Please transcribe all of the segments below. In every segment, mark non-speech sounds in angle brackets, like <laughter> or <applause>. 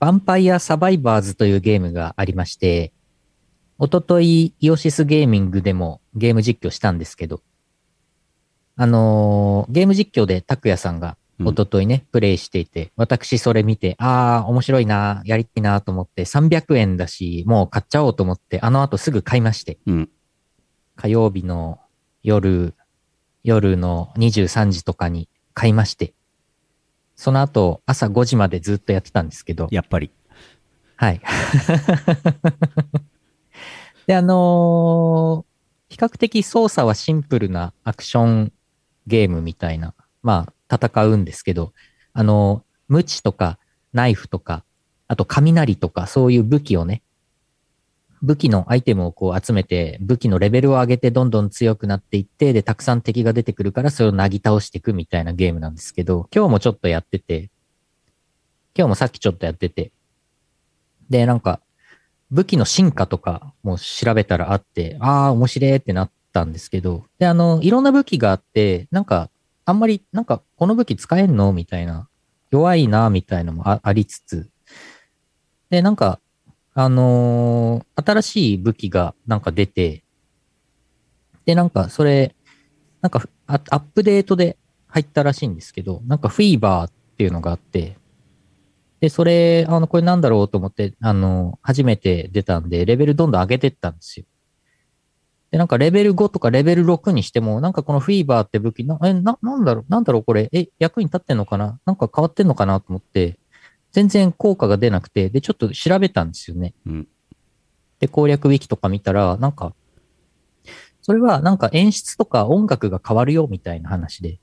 ヴァンパイアサバイバーズというゲームがありまして、おとといイオシスゲーミングでもゲーム実況したんですけど、あのーゲーム実況で拓也さんがうんおとといね、プレイしていて、私それ見て、ああ、面白いな、やりたいなと思って、300円だし、もう買っちゃおうと思って、あの後すぐ買いまして、うん。火曜日の夜、夜の23時とかに買いまして、その後朝5時までずっとやってたんですけど、やっぱり。はい。<laughs> で、あのー比較的操作はシンプルなアクションゲームみたいな、まあ、戦うんですけど、あのー、無知とかナイフとか、あと雷とかそういう武器をね、武器のアイテムをこう集めて、武器のレベルを上げてどんどん強くなっていって、で、たくさん敵が出てくるからそれをなぎ倒していくみたいなゲームなんですけど、今日もちょっとやってて、今日もさっきちょっとやってて、で、なんか、武器の進化とかも調べたらあって、ああ、面白いってなったんですけど、で、あの、いろんな武器があって、なんか、あんまり、なんか、この武器使えんのみたいな、弱いな、みたいなのもあありつつ、で、なんか、あのー新しい武器がなんか出て、で、なんか、それ、なんかア、ップデートで入ったらしいんですけど、なんか、フィーバーっていうのがあって、で、それ、あの、これなんだろうと思って、あの、初めて出たんで、レベルどんどん上げてったんですよ。で、なんかレベル5とかレベル6にしても、なんかこのフィーバーって武器、な、え、な、なんだろう、なんだろうこれ、え、役に立ってんのかな？なんか変わってんのかな？と思って、全然効果が出なくて、で、ちょっと調べたんですよね。うん。で、攻略ウィキとか見たら、なんか、それはなんか演出とか音楽が変わるよみたいな話で。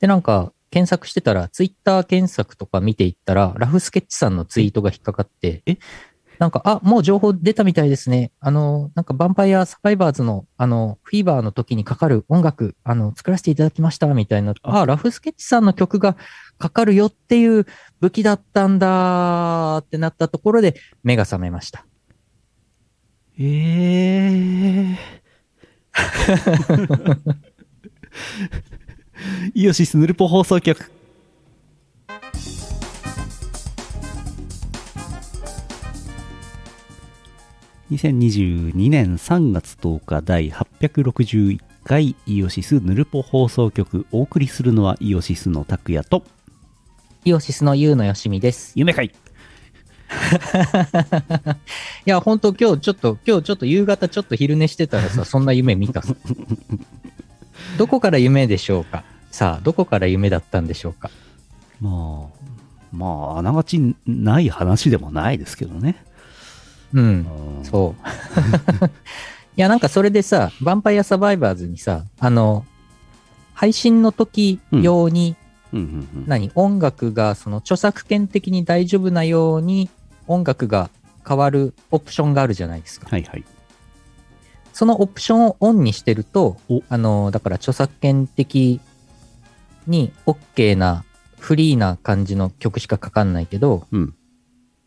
で、なんか、検索してたら、ツイッター検索とか見ていったら、ラフスケッチさんのツイートが引っかかって、えなんか、あ、もう情報出たみたいですね。あの、なんか、ヴァンパイアサバイバーズの、あの、フィーバーの時にかかる音楽、あの、作らせていただきました、みたいな。あ、ラフスケッチさんの曲がかかるよっていう武器だったんだってなったところで、目が覚めました。ええ <laughs> イオシスヌルポ放送局。2022年3月10日第861回イオシスヌルポ放送局お送りするのはイオシスの拓也とイオシスのユウのよしみです。夢会 <laughs> いや、本当今日ちょっと、今日ちょっと夕方ちょっと昼寝してたらさ、<laughs> そんな夢見たさ。どこから夢でしょうか？さあ、どこから夢だったんでしょうか？まあまああながちない話でもないですけどねうん。うんそう。<laughs> いや、なんかそれでさ、ヴァンパイアサバイバーズにさ、あの、配信の時用に、うんうんうん。何？音楽が、その著作権的に大丈夫なように音楽が変わるオプションがあるじゃないですか。はいはい。そのオプションをオンにしてるとお、あの、だから著作権的に OK なフリーな感じの曲しかかかんないけど、うん。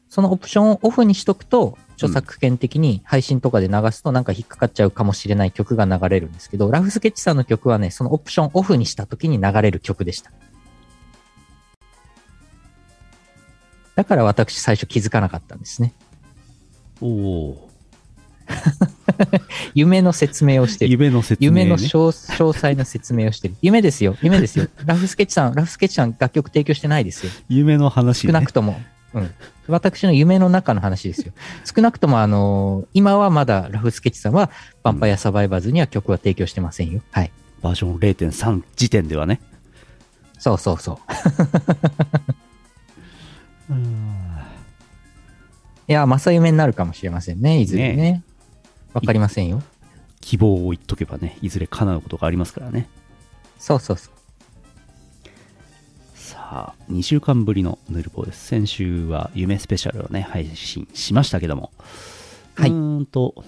そのオプションをオフにしとくと、著作権的に配信とかで流すとなんか引っかかっちゃうかもしれない曲が流れるんですけど、ラフスケッチさんの曲はね、そのオプションオフにした時に流れる曲でした。だから私最初気づかなかったんですね。おお <laughs> 夢の説明をしてる。夢の説明、ね、夢の詳詳細な説明をしてる。夢ですよ。夢ですよ。ラフスケッチさん、ラフスケッチさん楽曲提供してないですよ。夢の話、ね、少なくとも。うん。私の夢の中の話ですよ。少なくとも、あのー今はまだラフスケッチさんは、ヴァンパイアサバイバーズには曲は提供してませんよ。はい。バージョン0.3時点ではねそうそうそう。いや、正夢になるかもしれませんね。いずれね。わ、かりませんよ。希望を言っとけばねいずれ叶うことがありますからねそうそうそう。さあ2週間ぶりのヌルポです。先週は夢スペシャルをね配信しましたけども。はい。うーんと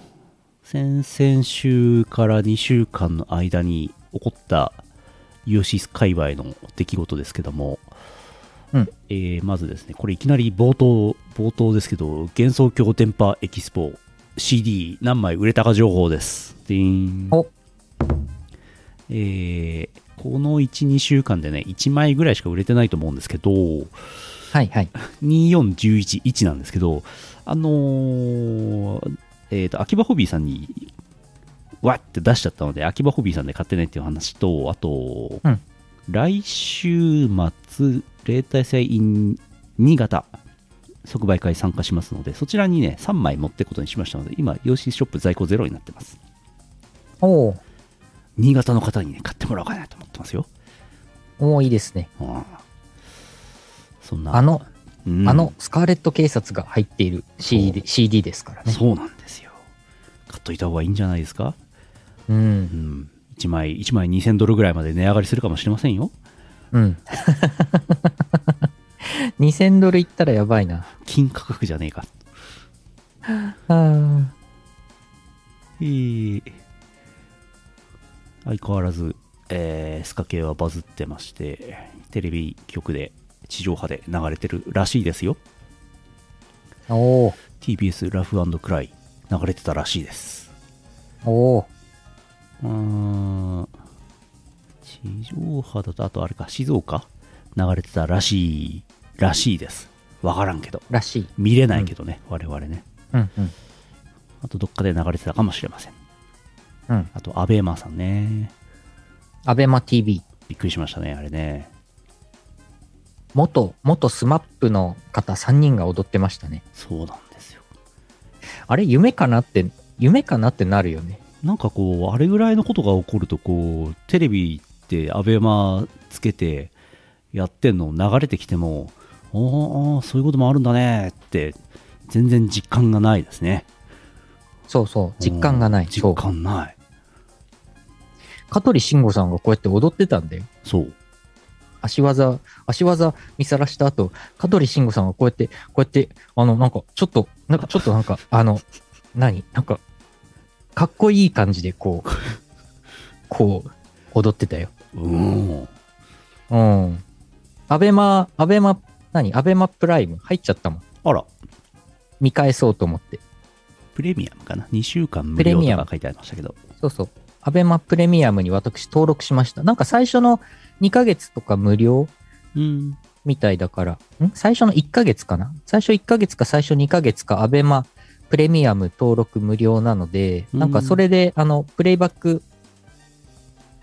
先々週から2週間の間に起こったイオシス界隈の出来事ですけども、うん。えーまずですねこれいきなり冒頭冒頭ですけど幻想郷電波エキスポ CD 何枚売れたか情報です。でーんお。えーこの1、2週間でね、1枚ぐらいしか売れてないと思うんですけど、はいはい。24111なんですけど、あのーえっ、と、秋葉ホビーさんに、わって出しちゃったので、秋葉ホビーさんで買ってねっていう話と、あと、うん来週末、例大祭 in 新潟、即売会参加しますので、そちらにね、3枚持っていくことにしましたので、今、ヨーショップ在庫ゼロになってます。おー新潟の方にね、買ってもらおうかなと思ってますよ。いいですね。うんそんな、あの、うんあの、スカーレット警察が入っている CD, で CD ですからね。そうなんですよ。買っといた方がいいんじゃないですか？う。うんん。1枚、1枚2000ドルぐらいまで値上がりするかもしれませんよ。うん。<laughs> 2000ドルいったらやばいな。金価格じゃねえか。あーえー相変わらず、えースカ系はバズってまして、テレビ局で、地上波で流れてるらしいですよ。おー TBS ラフクライ流れてたらしいです。おーうーん。地上波だと、あとあれか、静岡？流れてたらしい、らしいです。わからんけど。らしい。見れないけどね、我々ね。うんうん。あとどっかで流れてたかもしれません。うん。あと、アベマさんね。アベマ TV。びっくりしましたね、あれね。元、元スマップの方3人が踊ってましたね。そうなんですよ。あれ夢かなって、夢かなってなるよね。なんかこう、あれぐらいのことが起こると、こう、テレビってアベマつけてやってんの流れてきても、ああ、そういうこともあるんだねって、全然実感がないですね。そうそう。実感がない。うん実。感ない。香取慎吾さんがこうやって踊ってたんだよ。そう。足技、足技見さらした後、香取慎吾さんがこうやって、こうやって、あの、なんか、ちょっと、なんか、ちょっとなんか、あの、何？なんか、かっこいい感じで、こう、<laughs> こう、踊ってたよ。うん。うん。アベマ、アベマ、何？アベマプライム？入っちゃったもん。あら、見返そうと思って。プレミアムかな ?2 週間無プレミアム料とか書いてありましたけど。そうそう。アベマプレミアムに私登録しました。なんか最初の2ヶ月とか無料うん。みたいだから、ん？最初の1ヶ月かな？最初1ヶ月か最初2ヶ月か、アベマプレミアム登録無料なので、うんなんかそれで、あの、プレイバック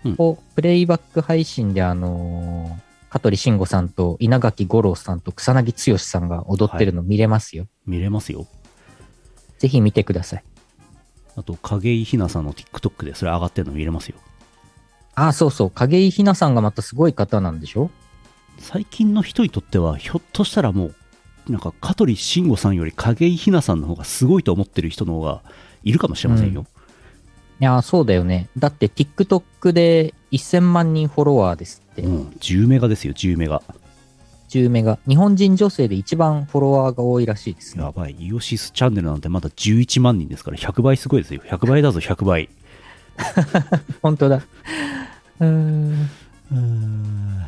うんを、プレイバック配信で、あのー香取慎吾さんと稲垣吾郎さんと草薙剛さんが踊ってるの見れますよ。見れますよ。ぜひ見てください。あと、影井ひなさんの TikTok でそれ上がってるの見れますよ。ああ、そうそう。影井ひなさんがまたすごい方なんでしょ？最近の人にとっては、ひょっとしたらもう、なんか、香取慎吾さんより影井ひなさんの方がすごいと思ってる人の方がいるかもしれませんよ。いやー、そうだよね。だって TikTok で1000万人フォロワーですって。うん、10メガですよ、10メガ。10メガ。日本人女性で一番フォロワーが多いらしいですね。やばい、イオシスチャンネルなんてまだ11万人ですから、100倍すごいですよ。100倍だぞ、100倍。<laughs> 本当だ。うーん。ん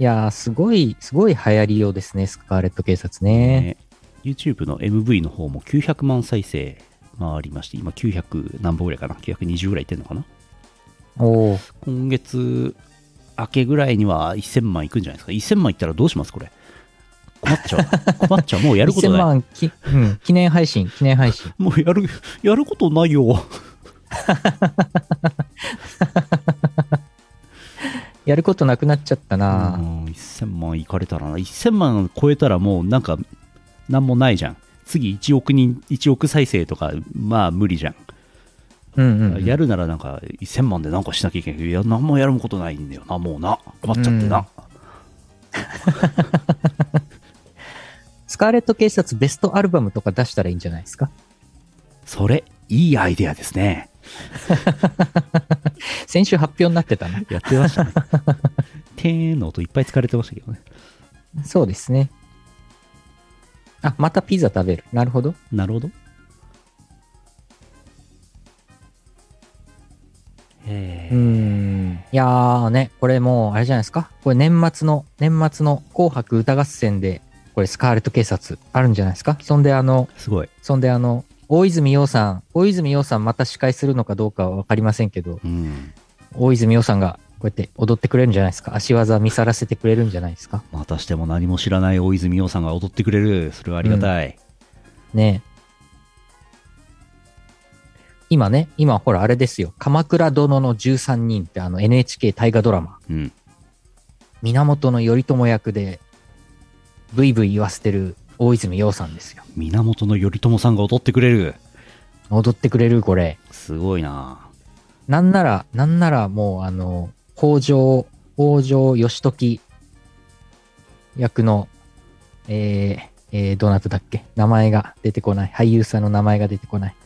いやー、すごい、すごい流行りようですね、スカーレット警察ね。ね YouTube の MV の方も900万再生回りまして、今900何本ぐらいかな ?920 ぐらいいってんのかな？おお。今月明けぐらいには1000万いくんじゃないですか。1000万いったらどうしますこれ。困っちゃう。困っちゃう。もうやること1000ない。万き、うん、<laughs> 記念配信、記念配信。もうやる、やることないよ。<laughs> やることなくなっちゃったうな、ん、1000万いかれたらな。1000万超えたらもうなんか、なんもないじゃん。次1億人、1億再生とか、まあ無理じゃん。うん、うんうん。やるならなんか1000万でなんかしなきゃいけないけど、いや、何もやることないんだよな、もうな。困っちゃってな。スカーレット警察ベストアルバムとか出したらいいんじゃないですか？それ、いいアイデアですね。<laughs> 先週発表になってたな。やってましたね。てーんの音いっぱい使われてましたけどね。そうですね。あ、またピザ食べる。なるほど。なるほど。うえーん。いやーね、これもう、あれじゃないですか？これ年末の、年末の紅白歌合戦で、これスカーレット警察あるんじゃないですか？そんであの、すごい。そんであの、大泉洋さん、大泉洋さんまた司会するのかどうかはわかりませんけど、うん。大泉洋さんがこうやって踊ってくれるんじゃないですか？足技見さらせてくれるんじゃないですか？またしても何も知らない大泉洋さんが踊ってくれる。それはありがたい。ね今ね、今ほらあれですよ。鎌倉殿の13人ってあの NHK 大河ドラマ。うん。源頼朝役で、ブイブイ言わせてる大泉洋さんですよ。源頼朝さんが踊ってくれる。踊ってくれるこれ。すごいななんなら、なんならもうあの、北条、北条義時役の、えー、えー、どなただっけ？名前が出てこない。俳優さんの名前が出てこない。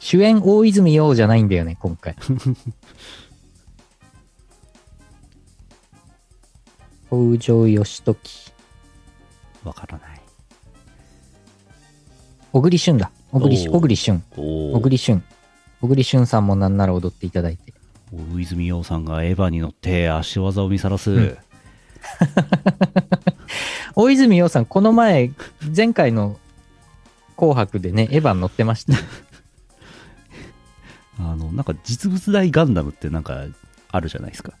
主演大泉洋じゃないんだよね、今回。<laughs> 北条義時。わからない。小栗旬だ。小栗小栗旬。お小お。栗旬。小栗旬さんもなんなら踊っていただいて。大泉洋さんがエヴァに乗って足技を見さらす。ん <laughs> 大泉洋さん、この前、前回の紅白でね、エヴァン乗ってました。あの、なんか実物大ガンダムってなんかあるじゃないですか。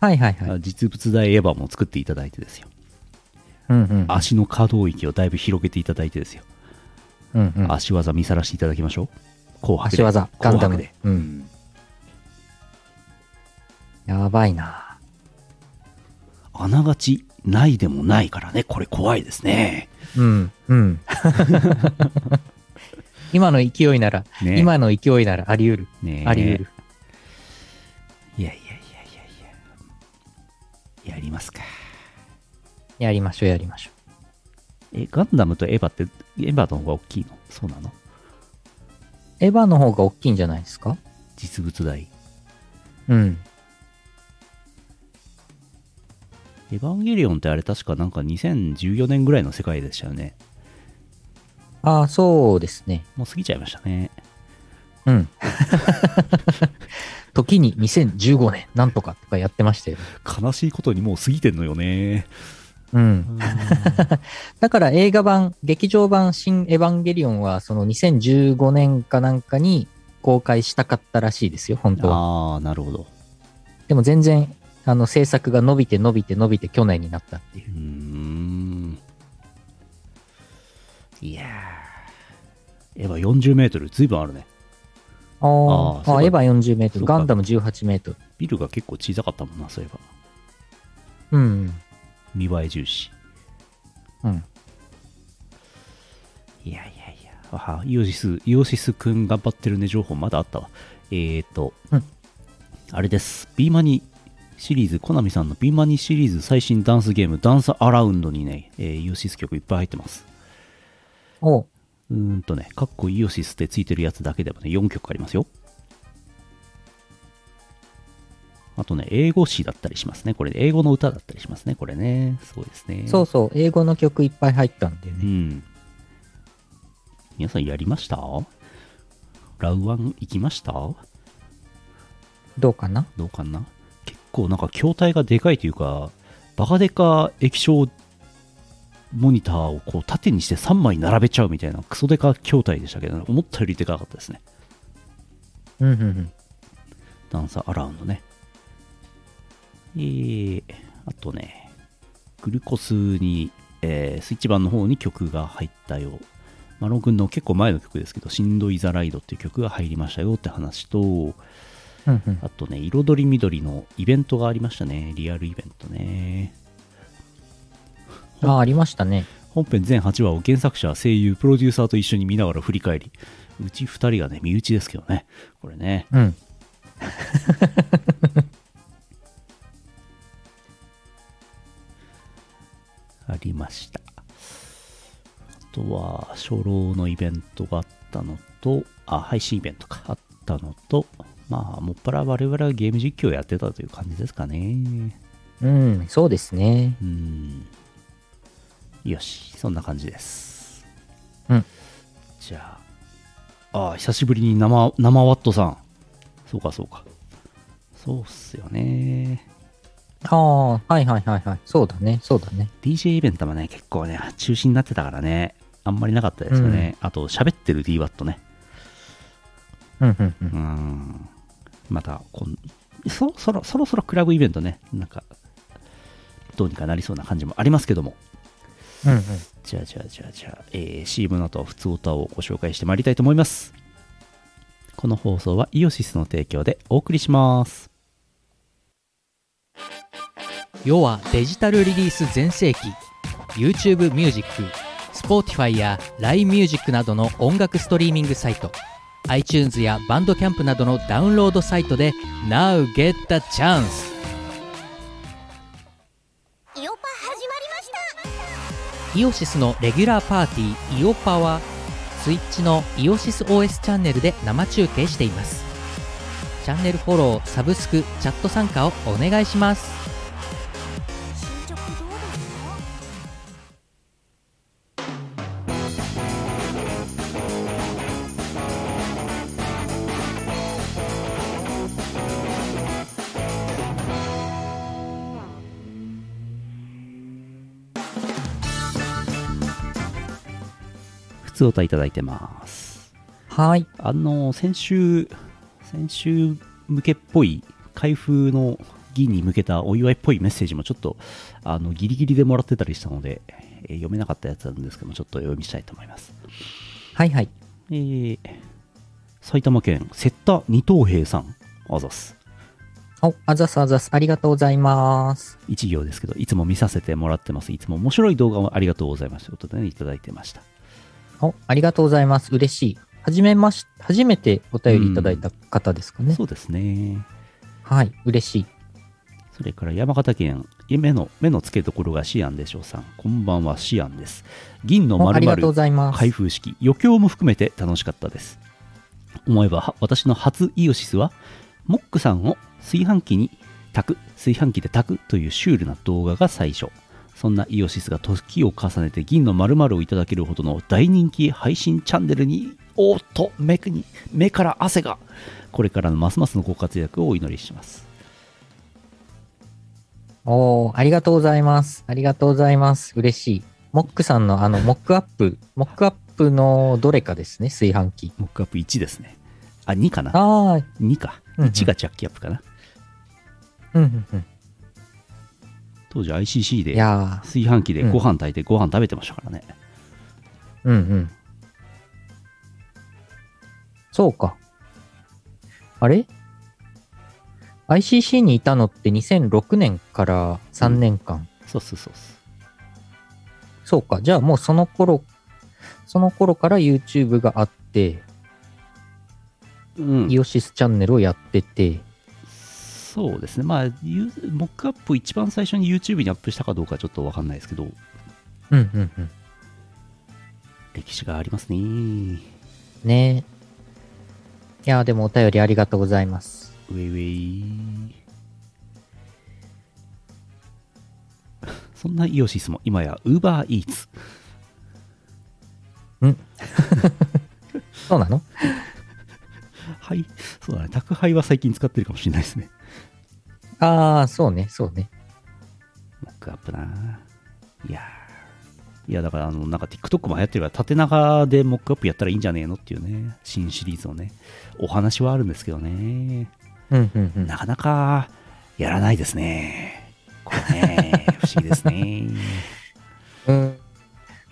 はいはいはい。あ実物大エヴァも作っていただいてですよ。うんうん。足の可動域をだいぶ広げていただいてですよ。うんうん。足技見さらしていただきましょう。紅白で。足技、ガンダムで。う。うんん。やばいな。あながちないでもないからね、これ怖いですね。うん、うん。<laughs> 今の勢いなら、ね今の勢いならあり得る。ねあり得る。いやいやいやいやいや。やりますか。やりましょう、やりましょえ、ガンダムとエヴァって、エヴァの方が大きいの？そうなの？う。エヴァの方が大きいんじゃないですか？実物大。うん。エヴァンゲリオンってあれ確かなんか2014年ぐらいの世界でしたよね。ああ、そうですね。もう過ぎちゃいましたね。うん。<laughs> 時に2015年、なんとかとかやってましたよ。悲しいことにもう過ぎてんのよね。うん。<laughs> だから映画版、劇場版新エヴァンゲリオンは、その2015年かなんかに公開したかったらしいですよ、本当は。ああ、なるほど。でも全然、あの、制作が伸びて伸びて伸びて去年になったっていうう。ーん。いやー。エヴァ40メートル、ずいぶんあるね。ああーあ、エヴァ40メートル、ガンダム18メートル。ビルが結構小さかったもんな、そういえば。うん。見栄え重視。うん。いやいやいや。あイオシス、イオシスくん頑張ってるね情報まだあったわ。えーと、うんあれです。ビーマニシリーズ、コナミさんのビーマニシリーズ最新ダンスゲーム、ダンスアラウンドにね、えーイオシス曲いっぱい入ってます。おうんとね、カッコイオシスってついてるやつだけでもね、4曲ありますよ。あとね、英語詞だったりしますね。これ、英語の歌だったりしますね。これね。そうですね。そうそう、英語の曲いっぱい入ったんだよね。うん。皆さんやりました？ラウワン行きました？どうかな？どうかな？結構なんか筐体がでかいというか、バカデカ液晶モニターをこう縦にして3枚並べちゃうみたいなクソデカ筐体でしたけど、思ったよりでかかったですね。うんうんうん。ダンサーアラウンドね。えー、あとね、グルコスに、えースイッチ版の方に曲が入ったよ。マロン君の結構前の曲ですけど、しんどいザライドっていう曲が入りましたよって話と、うんうん。あとね、彩り緑のイベントがありましたね。リアルイベントね。ああ、ありましたね。本編全8話を原作者、声優、プロデューサーと一緒に見ながら振り返り、うち2人がね、身内ですけどね。これね。うん。<laughs> ありました。あとは、初老のイベントがあったのと、あ、配信イベントか、あったのと、まあ、もっぱら我々はゲーム実況をやってたという感じですかね。うん、そうですね。うん。よし、そんな感じです。うん。じゃあ、ああ、久しぶりに生、生ワットさん。そうか、そうか。そうっすよね。ああ、はいはいはいはい。そうだね、そうだね。DJ イベントもね、結構ね、中止になってたからね、あんまりなかったですよね。あと、喋ってる DWAT ね。うんうんうんう。ん。またこん、そろそろ、そろそろクラブイベントね、なんか、どうにかなりそうな感じもありますけども。うんうん。じゃあじゃあじゃあじゃあ、えー CM の後、普通歌をご紹介してまいりたいと思います。この放送はイオシスの提供でお送りします。世はデジタルリリース全盛期 YouTube ミュージック Spotify や LINE ミュージックなどの音楽ストリーミングサイト iTunes やバンドキャンプなどのダウンロードサイトで Now get the chance イオパイオシスのレギュラーパーティーイオパはスイッチのイオシス OS チャンネルで生中継しています。チャンネルフォローサブスクチャット参加をお願いします。普通歌いただいてます。はいあの、先週、先週向けっぽい、開封の儀に向けたお祝いっぽいメッセージもちょっと、あの、ギリギリでもらってたりしたので、えー読めなかったやつなんですけども、ちょっとお読みしたいと思います。はいはいえー埼玉県、瀬田二等兵さん、あざす。おあざすあざすありがとうございます一行ですけど、いつも見させてもらってます。いつも面白い動画をありがとうございます。ということでね、いただいてました。お、ありがとうございます。嬉しい。はじめまし、初めてお便りいただいた方ですかね。そうですね。はい、嬉しい。それから山形県、目の、目の付けどころがシアンでしょうさん。こんばんは、シアンです。銀の丸々ざいます。開封式、余興も含めて楽しかったです。思えば、は私の初イオシスは、モックさんを炊飯器に炊く、炊飯器で炊くというシュールな動画が最初。そんなイオシスが時を重ねて銀の〇〇をいただけるほどの大人気配信チャンネルに、おーっと目に、目から汗が。これからのますますのご活躍をお祈りします。おーありがとうございます。ありがとうございます。嬉しい。モックさんのあの、モックアップ、モックアップのどれかですね、炊飯器。モックアップ1ですね。あ、2かなああ、?2 か。うんうん1がジャッキアップかな。うんうんうん。当時 ICC いでや炊飯器でご飯炊いてご飯食べてましたからね。ー、うんうん。そうか。あれ ?ICC にいたのって2006年から3年間。そうそうそうそう。そうか。じゃあもうその頃、その頃から YouTube があって、うんイオシスチャンネルをやってて、そうですね。まあ、ユモックアップ一番最初に YouTube にアップしたかどうかちょっとわかんないですけど、うんうんうん。歴史がありますね。ねえ。いやーでもお便りありがとうございます。ウェイウェイ。<laughs> そんなイオシスも今や UberEats。<laughs> そうなの？はい。そうだね。宅配は最近使ってるかもしれないですね。ああ、そうね、そうね。モックアップな。いやーいや、だから、あの、なんか TikTok も流行ってるから、縦長でモックアップやったらいいんじゃねえのっていうね、新シリーズをね、お話はあるんですけどね、うんうんうん。なかなかやらないですね。これね、<laughs> 不思議ですね。うん。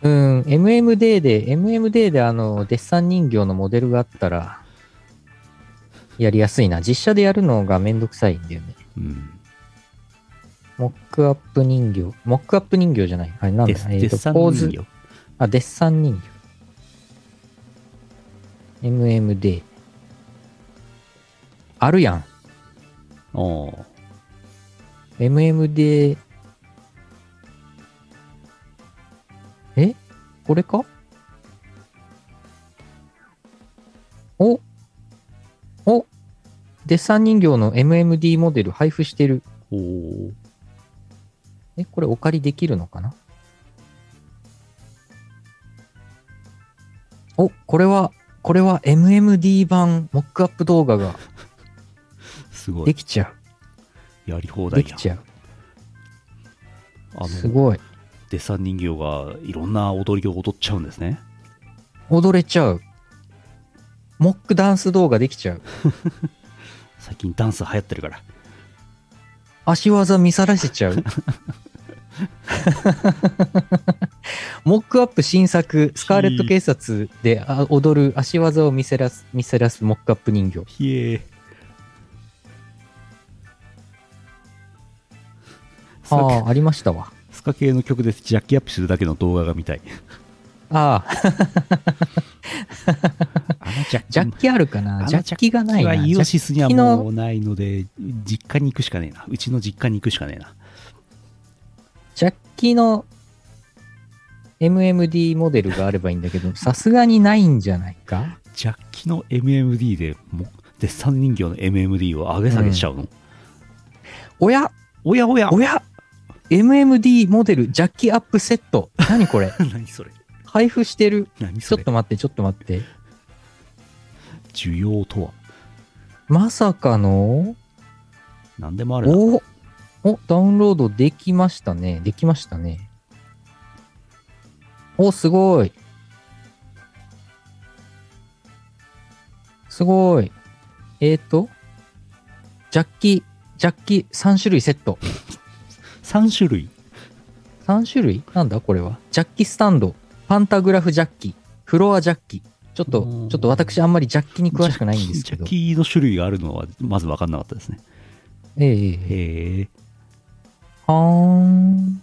うん、MMD で、MMD であの、デッサン人形のモデルがあったら、やりやすいな。実写でやるのがめんどくさいんだよね。うん。モックアップ人形。モックアップ人形じゃない。あれなんだ？デスえーとデッサンポーズ人。形。あ、デッサン人形。MMD。あるやん。おー MMD。え？これか？お？おデッサン人形の MMD モデル配布してる。おーえ、これお借りできるのかな？お、これは、これは MMD 版モックアップ動画が <laughs> すごい。できちゃやり放う。題。できちゃう。あの、すごい。デッサン人形がいろんな踊りを踊っちゃうんですね。踊れちゃう。モックダンス動画できちゃう。<laughs> 最近ダンス流行ってるから。足技見さらせちゃう。<laughs> モックアップ新作、スカーレット警察であ踊る足技を見せらす、見せらすモックアップ人形。ひえああ、ありましたわ。スカ系の曲でジャッキアップするだけの動画が見たい。ああ、ジャッジャッキあるかな？ジャッキがないな。はイオシスにはもうないので、実家に行くしかねえな。うちの実家に行くしかねえな。ジャッキの MMD モデルがあればいいんだけど、<laughs> さすがにないんじゃないか？ジャッキの MMD でも、デッサン人形の MMD を上げ下げしちゃうの？おや？おやおやおや ?MMD モデルジャッキアップセット。何これ？<laughs> 何それ配布してる。ち何それ？ょっと待って、ちょっと待って。需要とは？まさかの？何でもあるな。おお、ダウンロードできましたね。できましたね。お、すごい。すごい。えーと、ジャッキ、ジャッキ3種類セット。<laughs> 3種類？3種類？なんだこれは？ジャッキスタンド、パンタグラフジャッキ、フロアジャッキ。ちょっと、うんちょっと私あんまりジャッキに詳しくないんですけど。ジャッキの種類があるのはまず分かんなかったですね。ええええへえ、はーん。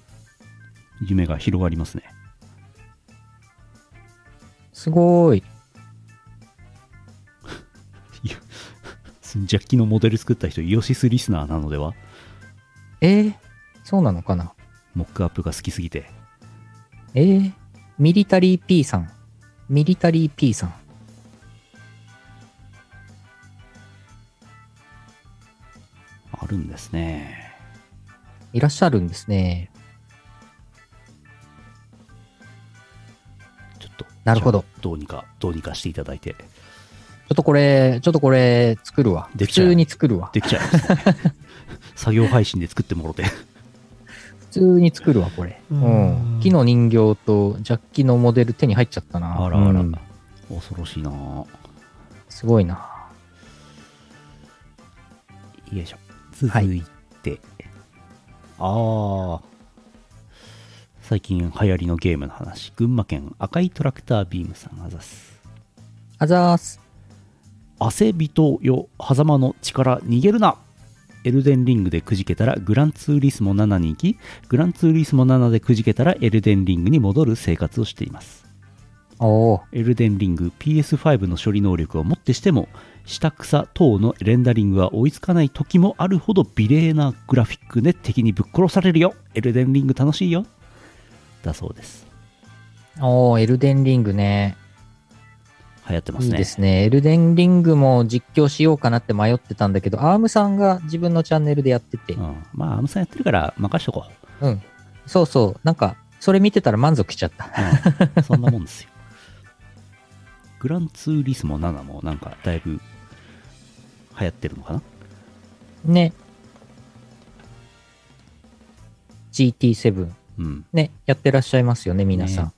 夢が広がりますね。すごい。<laughs> ジャッキのモデル作った人、イオシスリスナーなのでは？えー、そうなのかな？モックアップが好きすぎて。えー、ミリタリー P さん。ミリタリー P さん。あるんですね。いらっしゃるんですね。ちょっと。なるほど。どうにか、どうにかしていただいて。ちょっとこれ、ちょっとこれ作るわ。普通に作るわ。できちゃいますね。<laughs> 作業配信で作ってもろて。普通に作るわ、これ。ううんん。木の人形とジャッキのモデル手に入っちゃったな。あらあら、うん恐ろしいなよすごいな。いしょ。続いて。ああ。最近流行りのゲームの話。群馬県赤いトラクタービームさんあざす。あざーす。汗人よ、狭間の力逃げるなエルデンリングでくじけたらグランツーリスモ7に行き、グランツーリスモ7でくじけたらエルデンリングに戻る生活をしています。おー。エルデンリング PS5 の処理能力をもってしても、下草等のレンダリングは追いつかない時もあるほど美麗なグラフィックで敵にぶっ殺されるよエルデンリング楽しいよだそうです。おー、エルデンリングね。流行ってますね。いいですね。エルデンリングも実況しようかなって迷ってたんだけど、アームさんが自分のチャンネルでやっててう、ん、まあ、アムさんやってるから任しとこう。うん。そうそう。なんか、それ見てたら満足しちゃった。うん、そんなもんですよ。<laughs> グランツーリスモ7もなんかだいぶ流行ってるのかな？ね。GT7。うん。ね、やってらっしゃいますよね、皆さん。ね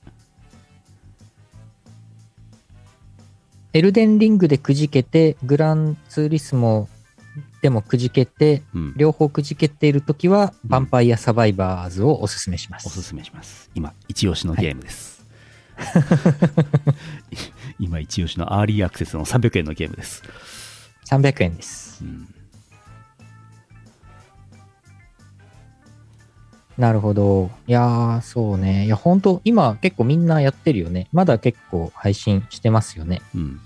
エルデンリングでくじけて、グランツーリスモでもくじけて、うん。両方くじけているときは、ヴァンパイアサバイバーズをおすすめします。おすすめします。今、一押しのゲームです。<laughs> 今、一押しのアーリーアクセスの300円のゲームです。300円です。うん。なるほど。いやー、そうね。いや、本当今結構みんなやってるよね。まだ結構配信してますよね。うん。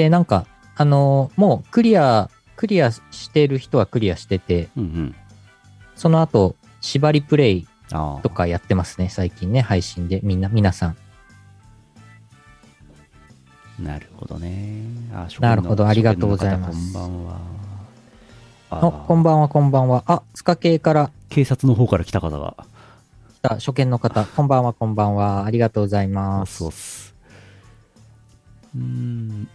で、なんか、あのーもうクリア、クリアしてる人はクリアしてて、うんうん。その後、縛りプレイと。かやってますね、最近ね、配信で。みんな、皆さん。なるほどね。あなるほどありがとうございますこんばんは。あ、あこんばんは、こんばんは。あ、スカ系から警察の方から来た方が。来た初見の方、こんばんは、こんばんは。ありがとうございます。そうっす。うーん。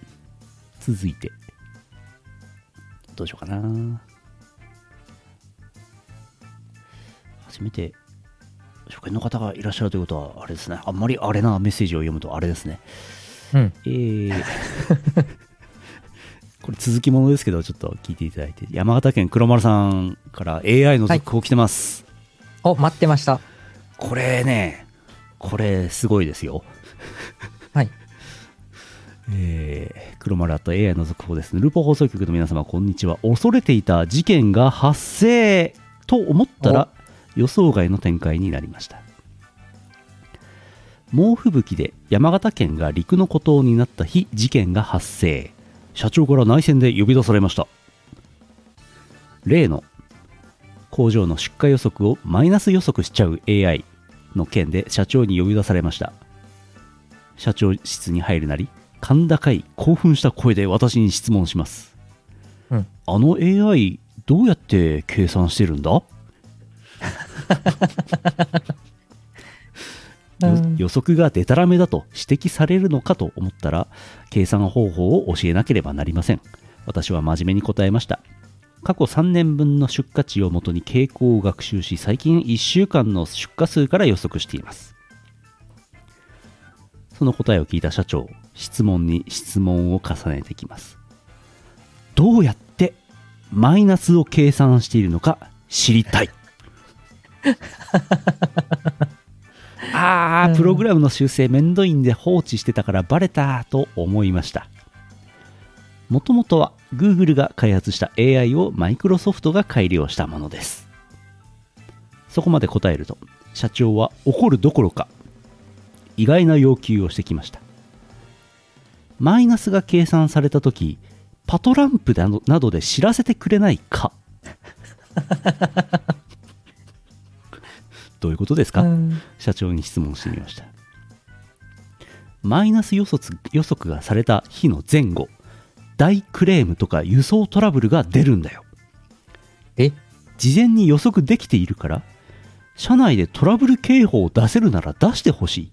続いて。どうしようかな。初めて、初見の方がいらっしゃるということは、あれですね。あんまりあれなメッセージを読むとあれですね。うん。えー、<laughs> これ続きものですけど、ちょっと聞いていただいて、山形県黒丸さんから AI の続報来てます。お、待ってました。これね、これすごいですよ。はい。えー、黒丸と AI の続報ですね。ルポ放送局の皆様、こんにちは。恐れていた事件が発生と思ったら、予想外の展開になりました。猛吹雪で山形県が陸の孤島になった日、事件が発生。社長から内線で呼び出されました。例の工場の出荷予測をマイナス予測しちゃう AI の件で社長に呼び出されました。社長室に入るなり、甲高い興奮した声で私に質問します。うんあの AI どうやって計算してるんだ、予測がデタラメだと指摘されるのかと思ったら計算方法を教えなければなりません私は真面目に答えました過去3年分の出荷値をもとに傾向を学習し最近1週間の出荷数から予測していますその答えを聞いた社長質問に質問を重ねてきます。どうやってマイナスを計算しているのか知りたい。<laughs> あープログラムの修正めんどいんで放置してたからバレたと思いました。もともとは Google が開発した AI をマイクロソフトが改良したものです。そこまで答えると社長は怒るどころか意外な要求をしてきました。マイナスが計算された時パトランプなどなどで知らせてくれないか。<laughs> どういうことですか、うん。社長に質問してみました。マイナス予測予測がされた日の前後大クレームとか輸送トラブルが出るんだよ。え？事前に予測できているから社内でトラブル警報を出せるなら出してほしい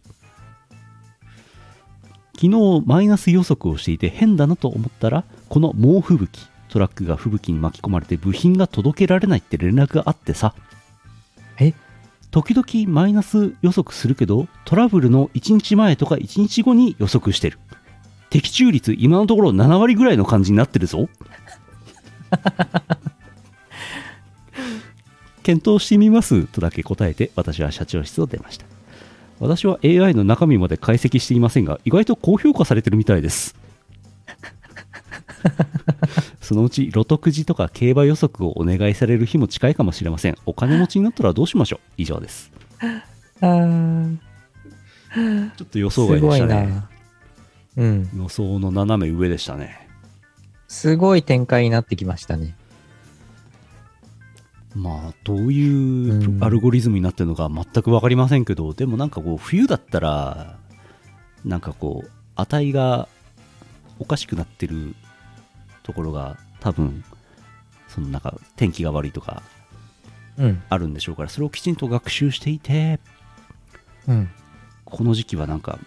昨日マイナス予測をしていて変だなと思ったらこの猛吹雪トラックが吹雪に巻き込まれて部品が届けられないって連絡があってさ。え？時々マイナス予測するけどトラブルの1日前とか1日後に予測してる。的中率今のところ7割ぐらいの感じになってるぞ。<laughs> 検討してみますとだけ答えて私は社長室を出ました私は AI の中身まで解析していませんが意外と高評価されてるみたいです。<laughs> そのうちロトくじとか競馬予測をお願いされる日も近いかもしれません。お金持ちになったらどうしましょう。以上です。ちょっと予す想外でしたね。な。うん。予想の斜め上でしたね。すごい展開になってきましたね。まあどういううんアルゴリズムになってるのか全く分かりませんけど、でもなんかこう冬だったらなんかこう値がおかしくなってるところが多分そのなんか天気が悪いとかうん。あるんでしょうからそれをきちんと学習していてうん。この時期はなんか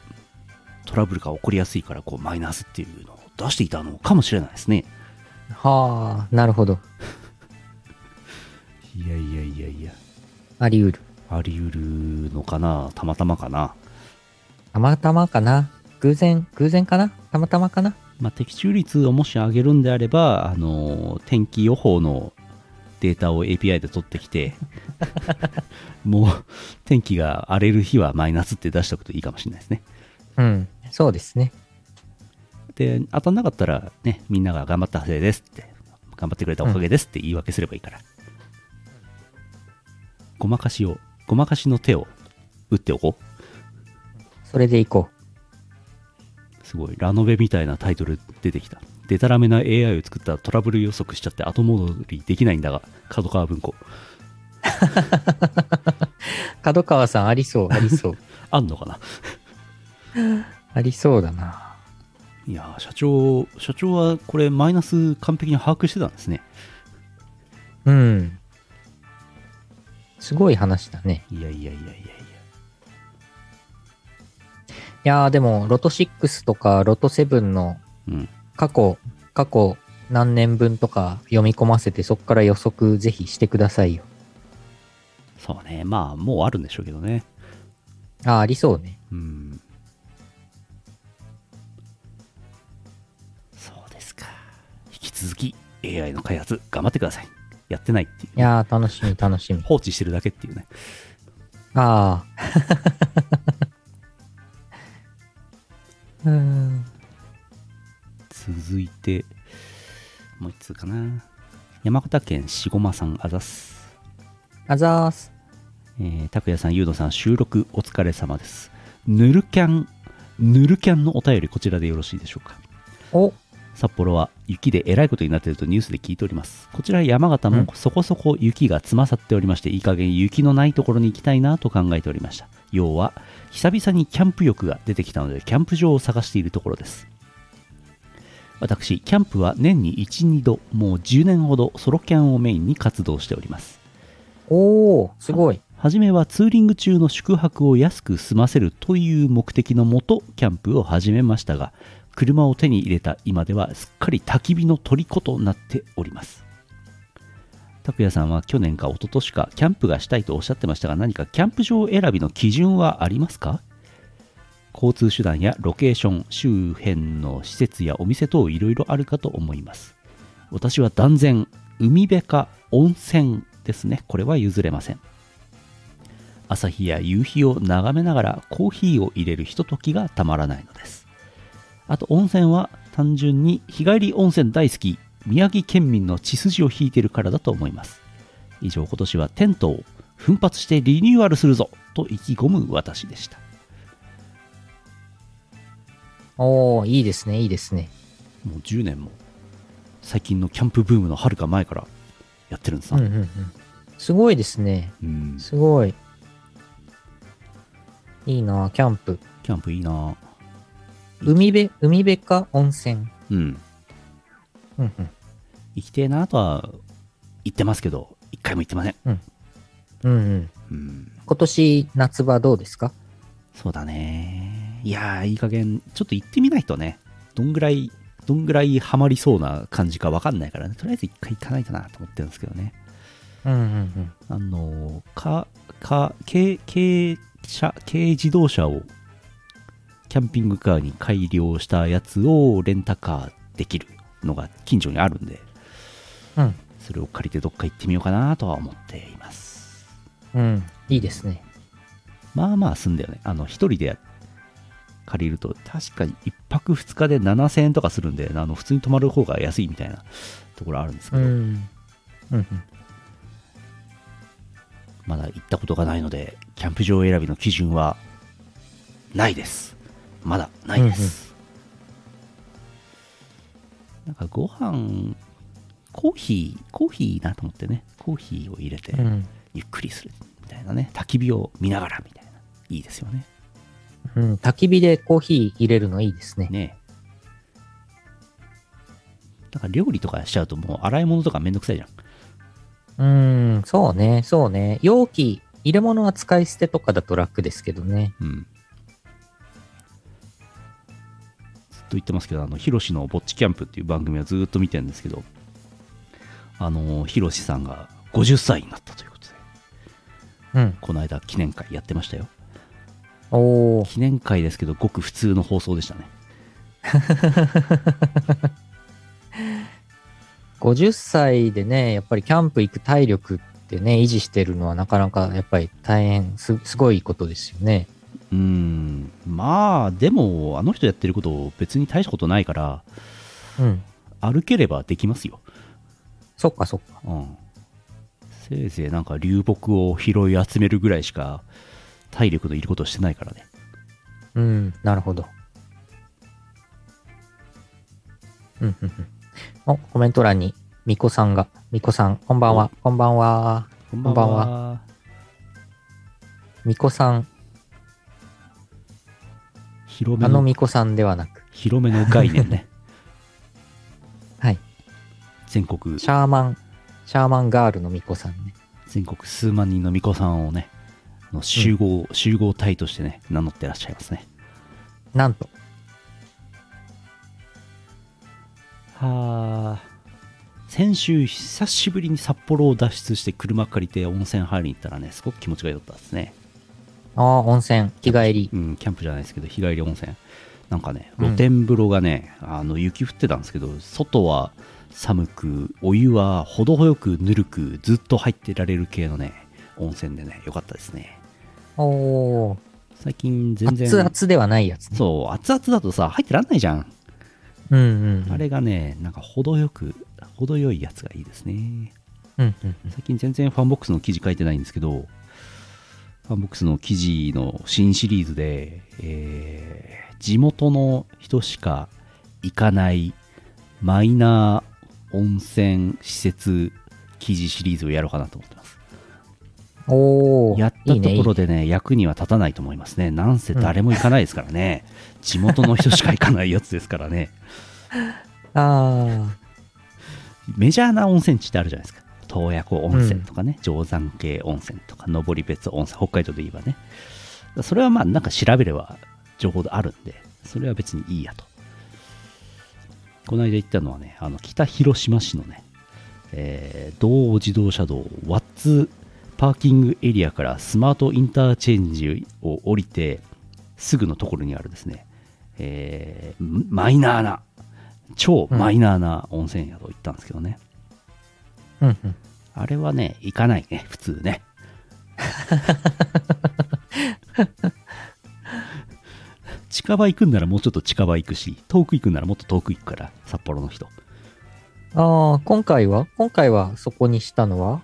トラブルが起こりやすいからこうマイナスっていうのを出していたのかもしれないですねはあ、なるほど。いやいやいやいや。あり得る。あり得るのかな？たまたまかな？たまたまかな？偶然、偶然かな？たまたまかな？まあ、的中率をもし上げるんであれば、あの天気予報のデータを API で取ってきて <laughs> もう天気が荒れる日はマイナスって出しておくといいかもしれないですね。うん。そうですね。で当たんなかったらねみんなが頑張ったせいですって頑張ってくれたおかげですって言い訳すればいいから、ごまかしをごまかしの手を打っておこうそれでいこすごいラノベみたいなタイトル出てきたデタラメな AI を作ったらトラブル予測しちゃって後戻りできないんだが角川文庫う。<laughs> 角川さんありそう、ありそう。<laughs> あんのかな？<laughs> ありそうだな。いやー社長社長はこれマイナス完璧に把握してたんですねうん。すごい話だね。いやいやいやいやいやいやーでも、ロト6とかロト7のうん過去、過去何年分とか読み込ませて、そこから予測ぜひしてくださいよ。そうねまあもうあるんでしょうけどねあー、ありそうね。うんそうですか引続き AI の開発頑張ってください。やってないっていういやー、楽しみ、楽しみ。放置してるだけっていうね。ああ。<laughs> うーん。続いて、もう一つかな。山形県しごまさんあざす。あざーす。えー、拓也さん、ゆうのさん、収録お疲れ様です。ぬるキャン、ぬるキャンのお便り、こちらでよろしいでしょうか？お、札幌は雪でえらいことになっているとニュースで聞いております。こちら山形もうんそこそこ雪がつまさっておりまして、いい加減雪のないところに行きたいなと考えておりました。要は、久々にキャンプ欲が出てきたので、キャンプ場を探しているところです。私、キャンプは年に1、2度、もう10年ほどソロキャンをメインに活動しております。おー、すごい。はじめはツーリング中の宿泊を安く済ませるという目的のもとキャンプを始めましたが車を手に入れた今ではすっかり焚き火の虜となっております。拓也さんは去年か一昨年かキャンプがしたいとおっしゃってましたが何かキャンプ場選びの基準はありますか？交通手段やロケーション周辺の施設やお店等いろいろあるかと思います。私は断然海辺か温泉ですね。これは譲れません。朝日や夕日を眺めながらコーヒーを入れるひとときがたまらないのです。あと温泉は単純に日帰り温泉大好き宮城県民の血筋を引いているからだと思います以上今年はテントを奮発してリニューアルするぞと意気込む私でしたおー、いいですね、いいですね。もう10年も最近のキャンプブームのはるか前からやってるんですなうんうんうん。すごいですね。うんすごい。いいなキャンプ。キャンプいいな海辺、海辺か？温泉。うんうんうん。行きてえなとは言ってますけど一回も行ってませんうんうん。うん今年夏場どうですか？そうだね。いやー、いい加減、ちょっと行ってみないとね、どんぐらい、どんぐらいハマりそうな感じかわかんないからね、とりあえず一回行かないとなと思ってるんですけどね。うんうんあのー、か、か、軽、軽車、軽自動車を、キャンピングカーに改良したやつをレンタカーできるのが近所にあるんで、うん。うん。それを借りてどっか行ってみようかなとは思っています。うん。いいですね。まあまあすんだよね。あの、一人で借りると、確かに一泊二日で7000円とかするんで、あの、普通に泊まる方が安いみたいなところあるんですけど、うん。うんうん。まだ行ったことがないので、キャンプ場選びの基準は、ないです。まだないです。なんかご飯、コーヒー、コーヒーいいなと思ってね、コーヒーを入れて、うん。ゆっくりするみたいなね、焚き火を見ながらみたいな、いいですよね。うん。焚き火でコーヒー入れるのいいですね。ねなんか料理とかしちゃうともう洗い物とかめんどくさいじゃん。うん。そうね、そうね。容器、入れ物は使い捨てとかだと楽ですけどね。うん。っと言ってますけど、あの、ヒロシのぼっちキャンプっていう番組はずっと見てるんですけど、あの、ヒロシさんが50歳になったということで、うん。この間記念会やってましたよ。おー。記念会ですけど、ごく普通の放送でしたね。<laughs> 50歳でね、やっぱりキャンプ行く体力ってね、維持してるのはなかなかやっぱり大変す、すごいことですよね。うーん、まあ、でも、あの人やってること別に大したことないから、うん。歩ければできますよ。そっかそっか。うん。せいぜいなんか流木を拾い集めるぐらいしか体力のいることをしてないからね。うん、なるほど。うん、うん、うん。お、コメント欄に、みこさんが、みこさん、こんばんは、こんばんは。こんばんは。みこさん、広めの、あのみこさんではなく、広めの概念ね。<laughs> はい。全国、シャーマン、シャーマンガールのみこさんね。全国数万人の巫女さんをね、の集合、集合体としてね、名乗ってらっしゃいますね。なんと、はあ。先週、久しぶりに札幌を脱出して車借りて温泉入りに行ったらね、すごく気持ちが良かったですね。ああ、温泉、日帰り。うん、キャンプじゃないですけど、日帰り温泉。なんかね、うん露天風呂がね、あの雪降ってたんですけど、外は寒く、お湯は程よくぬるく、ずっと入ってられる系のね、温泉でね、よかったですね。おー。最近全然、熱々ではないやつね。そう、熱々だとさ、入ってらんないじゃん。うんうんうん。あれがね、なんか程よく、程よいやつがいいですね。うんうんうん。最近全然ファンボックスの記事書いてないんですけど、ファンボックスの記事の新シリーズで、えー地元の人しか行かないマイナー温泉施設記事シリーズをやろうかなと思ってます。おー。やったところでね、役には立たないと思いますね。なんせ誰も行かないですからね。地元の人しか行かないやつですからね。<laughs> あメジャーな温泉地ってあるじゃないですか。洞爺湖温泉とかね、定山系温泉とか、登別温泉、北海道で言えばね。それはまあ、なんか調べれば情報あるんで、それは別にいいやと。この間行ったのはね、あの北広島市のね、えー道央自動車道ワッツパーキングエリアからスマートインターチェンジを降りてすぐのところにあるですね、えーマイナーな超マイナーな温泉宿行ったんですけどね、ー。うんうん。あれはね行かないね普通ね。近場行くんならもうちょっと近場行くし遠く行くんならもっと遠く行くから札幌の人。ああ、今回は？今回はそこにしたのは？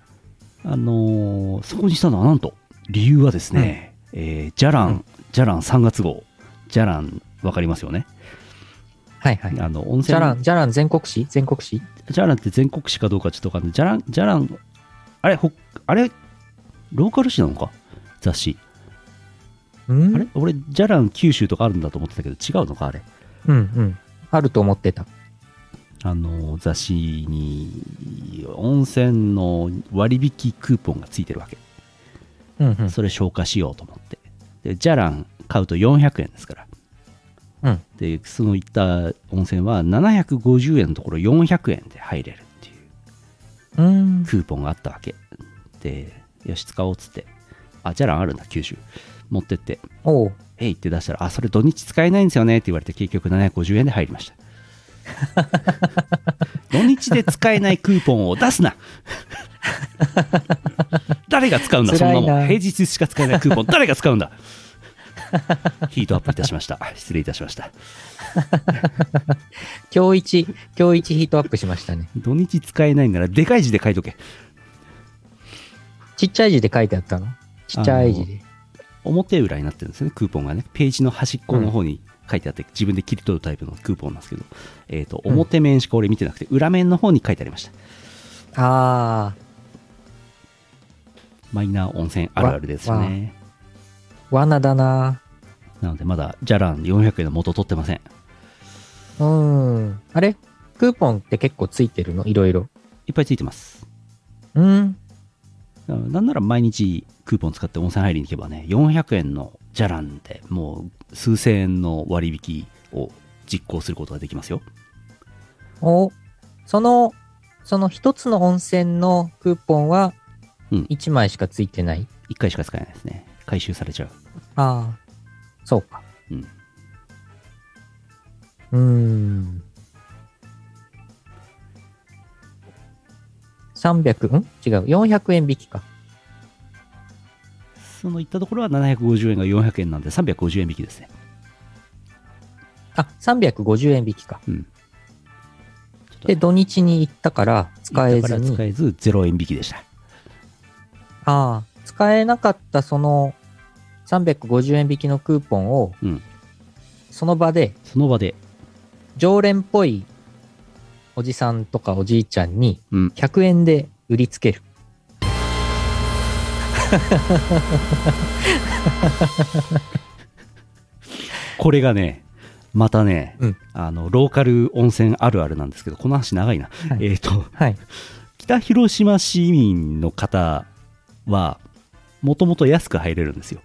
あのーそこにしたのはなんと理由はですね、えージャラン、うん。ジャラン3月号。ジャランわかりますよね？はいはい。あの温泉ジャラン、ジャラン全国紙全国紙ジャランって全国紙かどうかちょっとわかんない。ジャランジャランあれほあれローカル紙なのか？雑誌。うん？あれ？俺ジャラン九州とかあるんだと思ってたけど違うのか？あれ。うんうん。あると思ってた。あの雑誌に温泉の割引クーポンがついてるわけ。うんうん。それ消化しようと思って。でジャラン買うと400円ですからうん。でその行った温泉は750円のところ400円で入れるっていううん。クーポンがあったわけ。でよし使おうっつって。あジャランあるんだ九州。持ってって。おう。えいって出したらあそれ土日使えないんですよねって言われて結局750円で入りました。<laughs> 土日で使えないクーポンを出すな。<laughs> 誰が使うんだそんなもん。平日しか使えないクーポン。誰が使うんだヒートアップいたしました。失礼いたしました。<laughs> 今日一、今日一ヒートアップしましたね。土日使えないならでかい字で書いとけ。ちっちゃい字で書いてあったの？ちっちゃい字で。表裏になってるんですよねクーポンがね。ページの端っこの方に書いてあって、自分で切り取るタイプのクーポンなんですけど、えー、と表面しか俺見てなくて、裏面の方に書いてありました。あマイナー温泉あるあるですよね。ー、罠だな。なのでまだジャラン400円の元取ってませんうん。あれ？クーポンって結構ついてるの？いろいろ。いっぱいついてますうん。うんなんなら毎日クーポン使って温泉入りに行けばね400円のジャランでもう数千円の割引を実行することができますよお、その、その一つの温泉のクーポンはうん1枚しかついてない？1回しか使えないですね回収されちゃうああ、そうか。うんうーん。300、ん？違う。400円引きか。その行ったところは750円が400円なんで350円引きですねあ、350円引きか。うんで、土日に行ったから使えだからずに。使えず0円引きでしたああ、使えなかったその350円引きのクーポンを、うん。その場でその場で。常連っぽいおじさんとかおじいちゃんにうん。100円で売りつける。これがねまたね、うん。あのローカル温泉あるあるなんですけどこの話長いな、はい。えっ、とはい。北広島市民の方はもともと安く入れるんですよ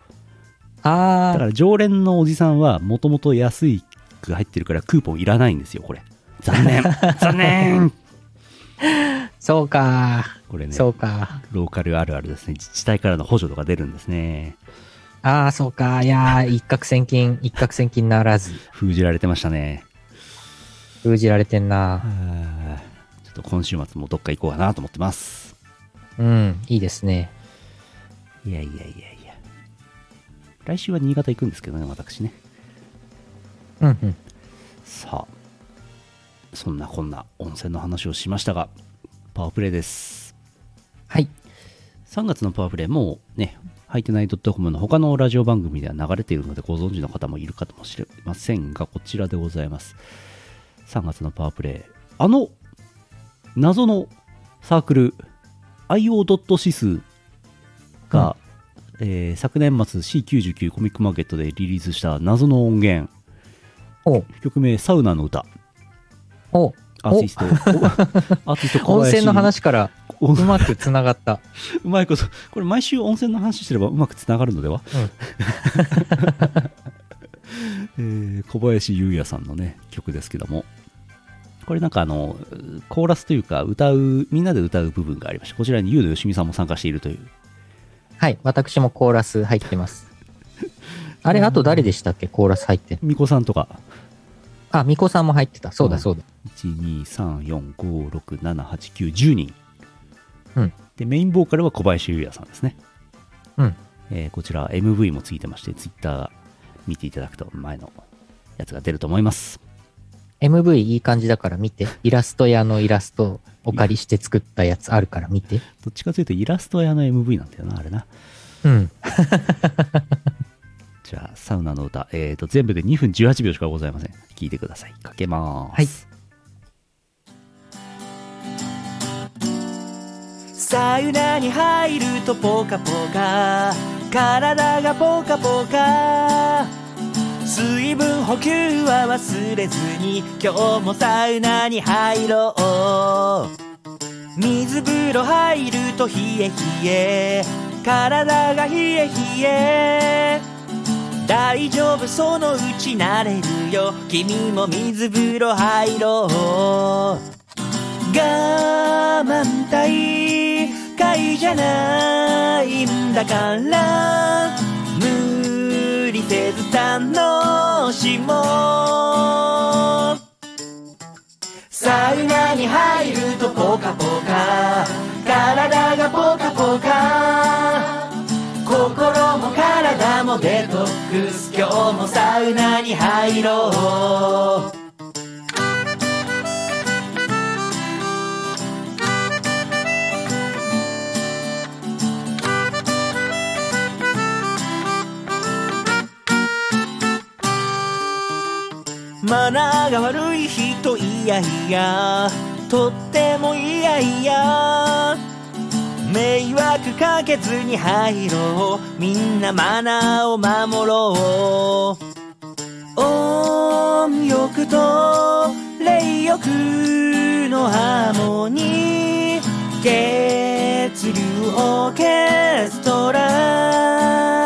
ああ。だから常連のおじさんはもともと安いく入ってるからクーポンいらないんですよ、これ。残念。<laughs> 残念そうか。これね。そうか。ローカルあるあるですね。自治体からの補助とか出るんですね。ああ、そうか。いや一攫千金、一攫千金ならず。封じられてましたね。封じられてんな。ちょっと今週末もどっか行こうかなと思ってます。うん、いいですね。いやいやいやいや。来週は新潟行くんですけどね、私ね。うんうん。さあ、そんなこんな温泉の話をしましたが、パワープレイです。はい。3月のパワープレイ、もうね、ハイテナイドットコムの他のラジオ番組では流れているのでご存知の方もいるかもしれませんが、こちらでございます。3月のパワープレイ。あの、謎のサークル、IO. 指数がえー、昨年末 C99 コミックマーケットでリリースした謎の音源。曲名「サウナの歌」おアーティスト <laughs> アーティスト温泉の話からうまくつながった。<laughs> うまいことこれ毎週温泉の話してればうまくつながるのでは、うん。<laughs> えー、小林優也さんのね曲ですけども。これなんかあのコーラスというか歌うみんなで歌う部分がありましてこちらに優のよしみさんも参加しているというはい、私もコーラス入ってます。あれ、あと誰でしたっけ、コーラス入って。みこさんとか。あ、みこさんも入ってた。そうだ、そうだ。1、2、3、4、5、6、7、8、9、10人。うん。で、メインボーカルは小林優也さんですね。うん。えー、こちら、MV もついてまして、Twitter 見ていただくと前のやつが出ると思います。MV いい感じだから見て。イラスト屋のイラストお借りして作ったやつあるから見て。どっちかというとイラスト屋の MV なんだよな、あれな。うん。<laughs> <laughs> じゃあ、サウナの歌、えーと、全部で2分18秒しかございません。聞いてください。かけます。はいサウナに入るとポカポカ体がポカポカ水分補給は忘れずに今日もサウナに入ろう水風呂入ると冷え冷え体が冷え冷え大丈夫そのうち慣れるよ君も水風呂入ろう。我慢大会じゃないんだから。せず楽しもうサウナに入るとポカポカ。体がポカポカ。心も体もデトックス。今日もサウナに入ろう。マナーが悪い人いやいや。とってもいやいや。迷惑かけずに入ろう。みんなマナーを守ろう。音欲と霊欲のハーモニー。血流オーケストラ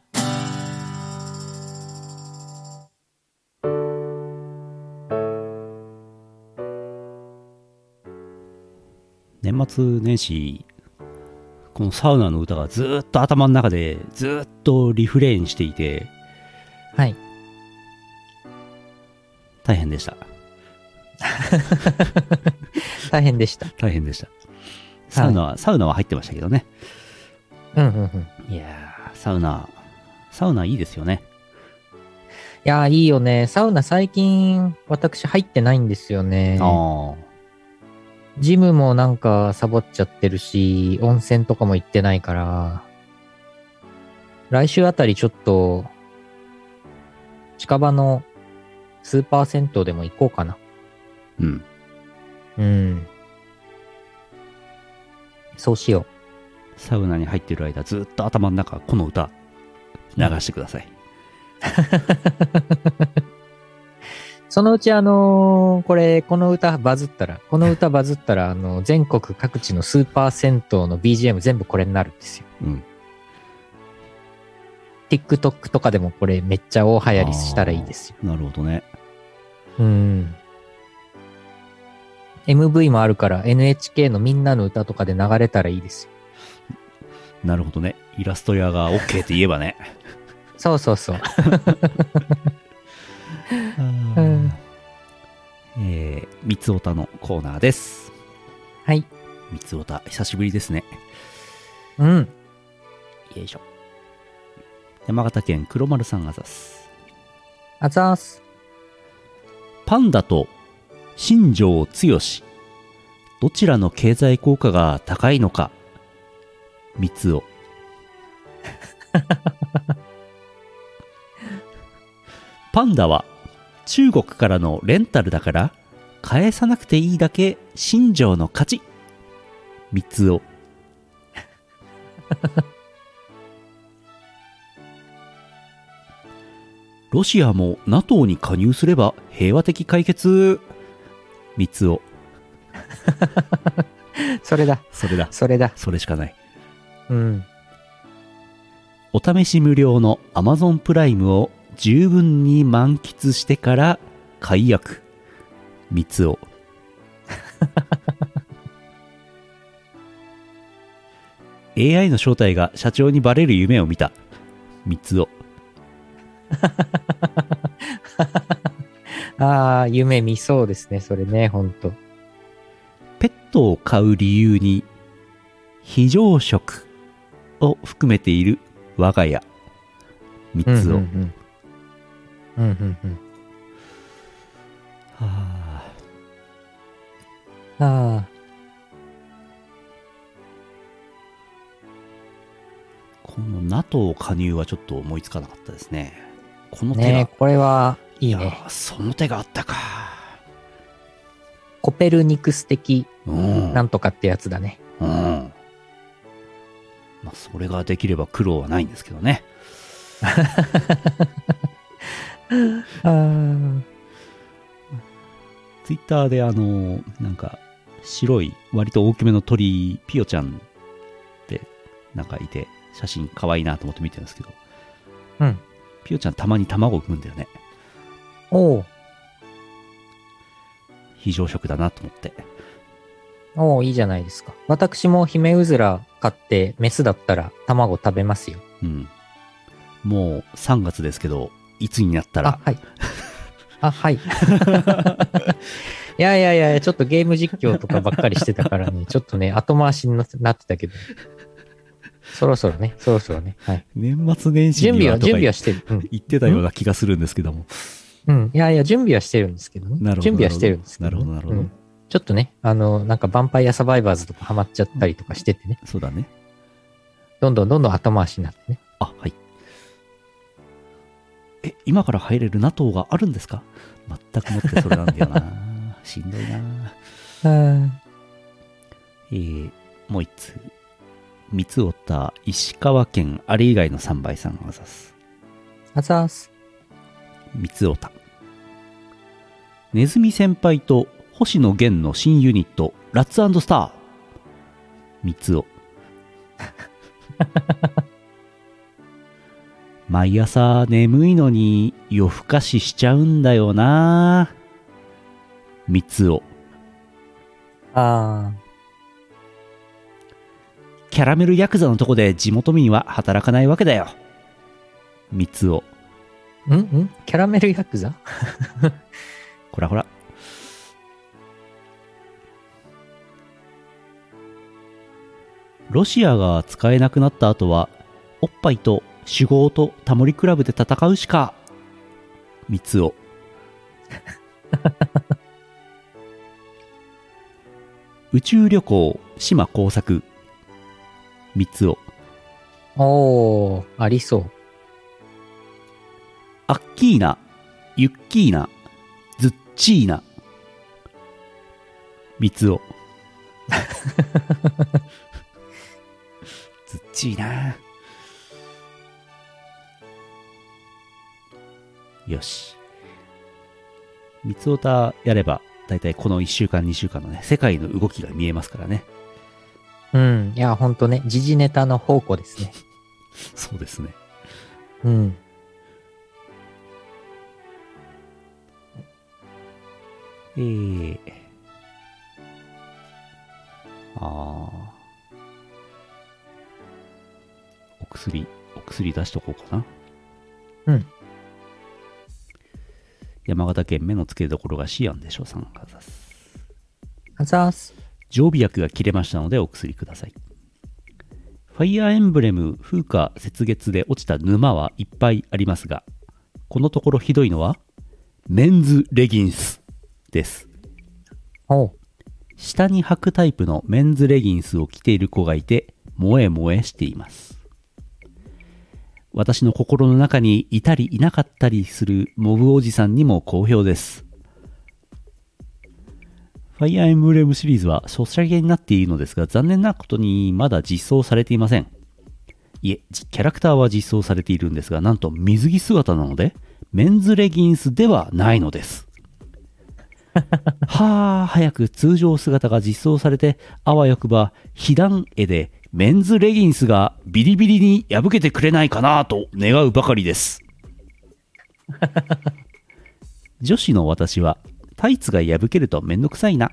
年末年始、このサウナの歌がずーっと頭の中でずーっとリフレインしていて、はい。大変でした。<laughs> 大変でした。大変でした。サウナは、サウナは入ってましたけどね。うんうんうん。いやー、サウナ、サウナいいですよね。いやー、いいよね。サウナ最近、私入ってないんですよね。あジムもなんかサボっちゃってるし、温泉とかも行ってないから、来週あたりちょっと、近場のスーパー銭湯でも行こうかな。あ、うん。うん。そうしよサウナに入ってる間ずっと頭の中この歌流してください、<laughs> そのうちあのーこれ、この歌バズったら、この歌バズったら、あの、全国各地のスーパー銭湯の BGM 全部これになるんですよ。うん、TikTok とかでもこれめっちゃ大流行りしたらいいですよ。なるほどねうん。MV もあるから NHK のみんなの歌とかで流れたらいいですよ。なるほどねイラスト屋が OK って言えばねそうそうそう。<laughs> えー、三つおたのコーナーです。はい。三つおた久しぶりですね。うん。よいしょ。山形県黒丸さんあざす。あざーす。パンダと新庄剛志。どちらの経済効果が高いのか。三つお。<laughs> パンダは中国からのレンタルだから返さなくていいだけ新庄の勝ち三つお <laughs> ロシアも NATO に加入すれば平和的解決三つお <laughs> それだ。それだそれだ。それしかないうん。お試し無料の Amazon プライムを十分に満喫してから解約三つお AI の正体が社長にバレる夢を見た三つお <laughs> ああ、夢見そうですね。それね、ほんと。ペットを飼う理由に非常食を含めている我が家三つお、うんうんうん。うんうんうん。はああこの NATO 加入はちょっと思いつかなかったですねこのあ。手が、ねこれはいいやね。ーその手があったかコペルニクス的うんなんとかってやつだね。うんまあそれができれば苦労はないんですけどね <laughs> ああ。ツイッターであのなんか白い割と大きめの鳥ピヨちゃんってなんかいて写真可愛いなと思って見てるんですけどうん。ピヨちゃんたまに卵を産むんだよねおう非常食だなと思っておういいじゃないですか。私もヒメウズラ買ってメスだったら卵食べますよ。うんもう3月ですけどいつになったあら、はい。あ、はい。<laughs> いやいやいや、ちょっとゲーム実況とかばっかりしてたからね、ちょっとね、後回しにななってたけど。そろそろね、そろそろね。はい。年末年始準備は、準備はしてる。うん。言ってたような気がするんですけどもうん。いやいや、準備はしてるんですけどね。なるほど準備はしてるんですけど、ね。なるほどなるほどうんちょっとね、あの、なんかヴァンパイアサバイバーズとかハマっちゃったりとかしててね。そうだねどんどんどんどん後回しになってね。あはいえ今から入れる NATO があるんですか？全くもってそれなんだよな。<laughs> しんどいな。うん。えー、もう一通三つおた石川県あれ以外の3倍さんあざす。あざーす。三つおた。ネズミ先輩と星野源の新ユニットラッツスター。三つお <laughs> 毎朝眠いのに夜更かししちゃうんだよな。三つおあキャラメルヤクザのとこで地元民は働かないわけだよ。三つおー。んん。キャラメルヤクザ？<laughs> こらほら。ロシアが使えなくなった後はおっぱいと酒豪とタモリクラブで戦うしか。三つお <laughs> 宇宙旅行島工作。三つおおー、ありそう。アッキーナユッキーナズッチーナ。三つおちいな。<laughs> よし。三つおたやれば、だいたいこの1週間、2週間のね、世界の動きが見えますからね。うん。いや、ほんとね、時事ネタの宝庫ですね。<laughs> そうですね。うん。えー。あー。お薬、お薬出しとこうかな。うん。山形県目の付けどころがシアンでしょさんがざす。あざーす。常備薬が切れましたのでお薬ください。ファイアーエンブレム風化雪月で落ちた沼はいっぱいありますが、このところひどいのは、メンズレギンスです。下に履くタイプのメンズレギンスを着ている子がいて、萌え萌えしています。私の心の中にいたりいなかったりするモブおじさんにも好評です。ファイアーエンブレムシリーズはソシャゲになっているのですが、残念なことにまだ実装されていません。いえ、じキャラクターは実装されているんですが、なんと水着姿なので、メンズレギンスではないのです。<laughs> はあ、早く通常姿が実装されて、あわよくば、被弾絵でメンズレギンスがビリビリに破けてくれないかなと願うばかりです。<laughs> 女子の私は、タイツが破けるとめんどくさいな。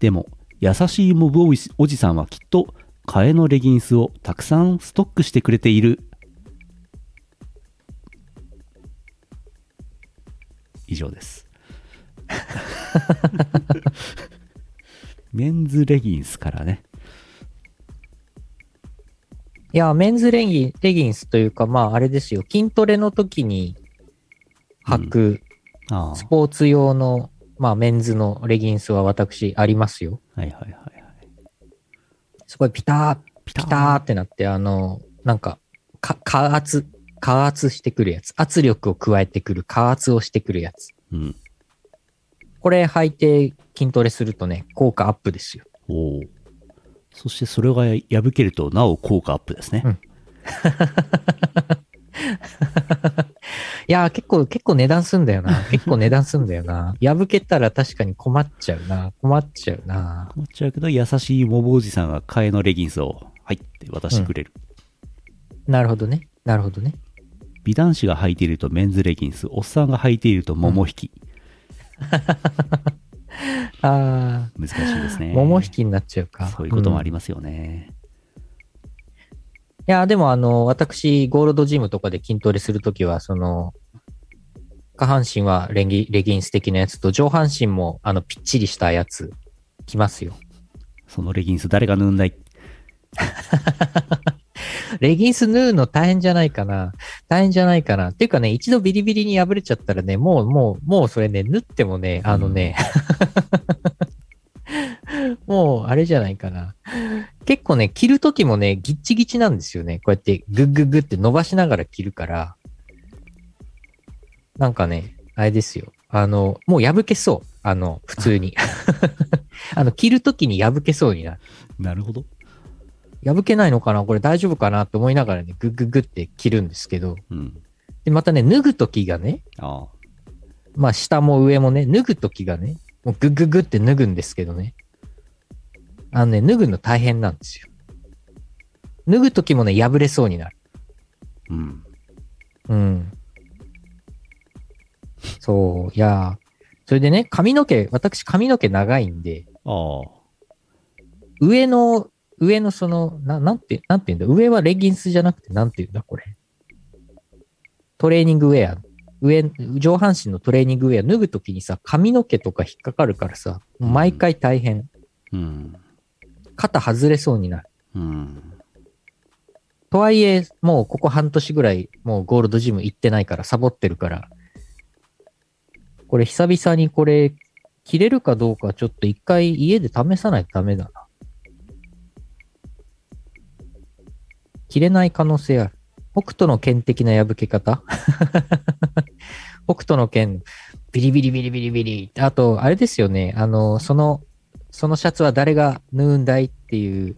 でも、優しいモブおじおじさんはきっと、替えのレギンスをたくさんストックしてくれている。以上です。<laughs> <laughs> メンズレギンスからね。いや、メンズレギンレギンスというか、まあ、あれですよ。筋トレの時に履くあスポーツ用の、まあ、メンズのレギンスは私ありますよ。あ、はいはいはいはい。すごいピター、ピピターってなって、あの、なんか、か、加圧、加圧してくるやつ。圧力を加えてくる、加圧をしてくるやつ。うん。これ履いて筋トレするとね、効果アップですよ。おお。そしてそれが破けるとなお効果アップですね。うんいやー、結構、結構値段すんだよな。<laughs> 結構値段すんだよな。破けたら確かに困っちゃうな。困っちゃうな。思っちゃうけど、優しいモブおじさんが替えのレギンスを、はいって渡してくれる。なるほどね。なるほどね。美男子が履いているとメンズレギンス、おっさんが履いていると桃引き。<laughs> あ難しいですね。ー、桃引きになっちゃうか。そういうこともありりますよね。いや、でもあの、私、ゴールドジムとかで筋トレするときは、その、下半身はレギレギンス的なやつと、上半身も、あの、ぴっちりしたやつ、着ますよ。そのレギンス誰が縫うんだい？<laughs> レギンス縫うの大変じゃないかな。大変じゃないかな。っていうかね、一度ビリビリに破れちゃったらね、もう、もう、もうそれね、縫ってもね、あのね、<laughs> もう、あれじゃないかな。結構ね、着るときもね、ギッチギチなんですよね。こうやってグッグッグって伸ばしながら着るから。なんかね、あれですよ。あの、もう破けそう。あの、普通に。あ <laughs> の、着るときに破けそうになる。なるほど。破けないのかな？これ大丈夫かな？と思いながらね、グッグッグって着るんですけど。うん。で、またね、脱ぐときがね、ああ。まあ下も上もね、脱ぐときがね、もうグッグッグって脱ぐんですけどね。あのね、脱ぐの大変なんですよ。脱ぐときもね、破れそうになる。うん。うん。そう、いやーそれでね、髪の毛、私髪の毛長いんで、ああ。上の、上のその、ななんて、なんて言うんだ、上はレギンスじゃなくて、なんて言うんだ、これ。トレーニングウェア。上、上半身のトレーニングウェア脱ぐときにさ、髪の毛とか引っかかるからさ、毎回大変。うん。肩外れそうになる。うん。とはいえ、もうここ半年ぐらい、もうゴールドジム行ってないから、サボってるから。これ久々にこれ、着れるかどうかちょっと一回家で試さないとダメだな。着れない可能性ある。北斗の剣的な破け方？<laughs> 北斗の剣、ビリビリビリビリビリ。あと、あれですよね。あの、その、そのシャツは誰が縫うんだいっていう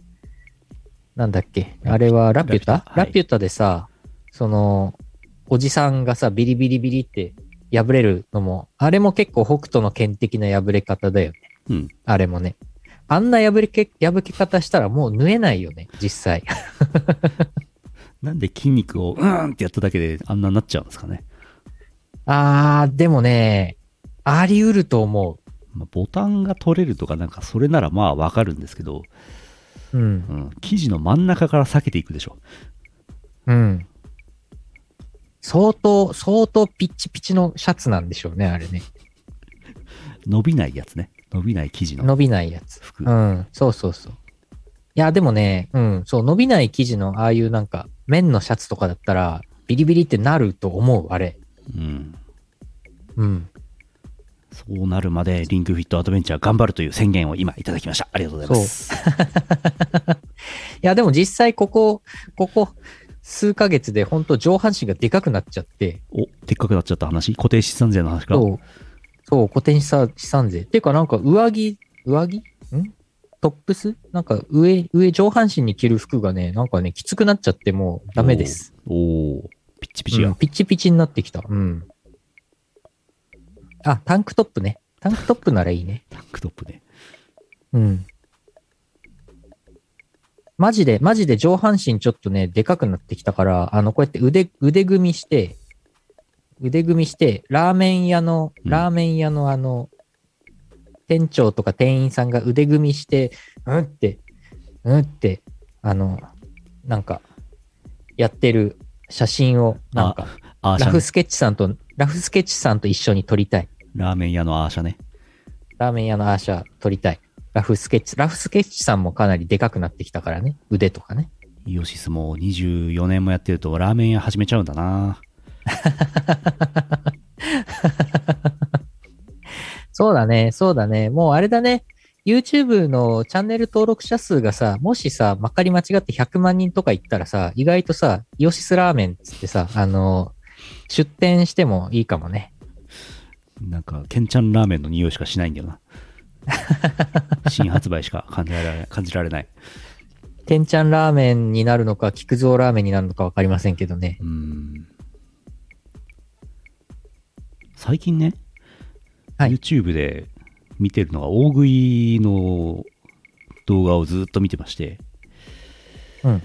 なんだっけ？あれはラピュタ？ラピュタはいラピュタでさ、その、おじさんがさ、ビリビリビリって破れるのも、あれも結構北斗の剣的な破れ方だよね。うん。あれもね。あんな破れけ、破け方したらもう縫えないよね、実際。<laughs> なんで筋肉をうーんってやっただけであんなになっちゃうんですかね。あー、でもね、あり得ると思まあ、ボタンが取れるとかなんかそれならまあわかるんですけど、う。うん。うん、生地の真ん中から避けていくでしょ。うん。相当、相当ピッチピチのシャツなんでしょうね、あれね。<laughs> 伸びないやつね。伸びない生地の伸びないやつ。服。うん、そうそうそう。いや、でもね、うん、そう、伸びない生地のああいうなんか、綿のシャツとかだったら、ビリビリってなると思う、あれ。うん。うん。そうなるまでリンクフィットアドベンチャー頑張るという宣言を今いただきました。ありがとうございます。<laughs> いや、でも実際ここ、ここ、数ヶ月で本当上半身がでかくなっちゃって、お、でっかくなっちゃった話？固定資産税の話か？そう、そう、固定資産資産税。っていうかなんか上着、上着？ん？トップス？なんか上、上上半身に着る服がね、なんかね、きつくなっちゃってもうダメです。おーピッチピチや。うんピッチピチになってきた。うん。あ、タンクトップね。タンクトップならいいね。タンクトップね。うん。マジで、マジで上半身ちょっとね、でかくなってきたから、あの、こうやって腕、腕組みして、腕組みして、ラーメン屋の、うんラーメン屋のあの、店長とか店員さんが腕組みして、うんって、うんって、あの、なんか、やってる写真を、なんか。ラフスケッチさんと、ラフスケッチさんと一緒に撮りたい。ラーメン屋のアーシャね。ラーメン屋のアーシャ撮りたい。ラフスケッチ、ラフスケッチさんもかなりでかくなってきたからね。腕とかね。イオシスも24年もやってるとラーメン屋始めちゃうんだな。<laughs> そうだね、そうだね。もうあれだね。YouTube のチャンネル登録者数がさ、もしさ、まかり間違って100万人とかいったらさ、意外とさ、イオシスラーメンっつってさ、あの、出店してもいいかもね。なんか、ケンちゃんラーメンの匂いしかしないんだよな。<laughs> 新発売しか感じられない。感じられない。てんちゃんラーメンになるのか、菊蔵ラーメンになるのかわかりませんけどね。うーん。最近ね、はい。YouTube で見てるのが大食いの動画をずっと見てまして、うん。う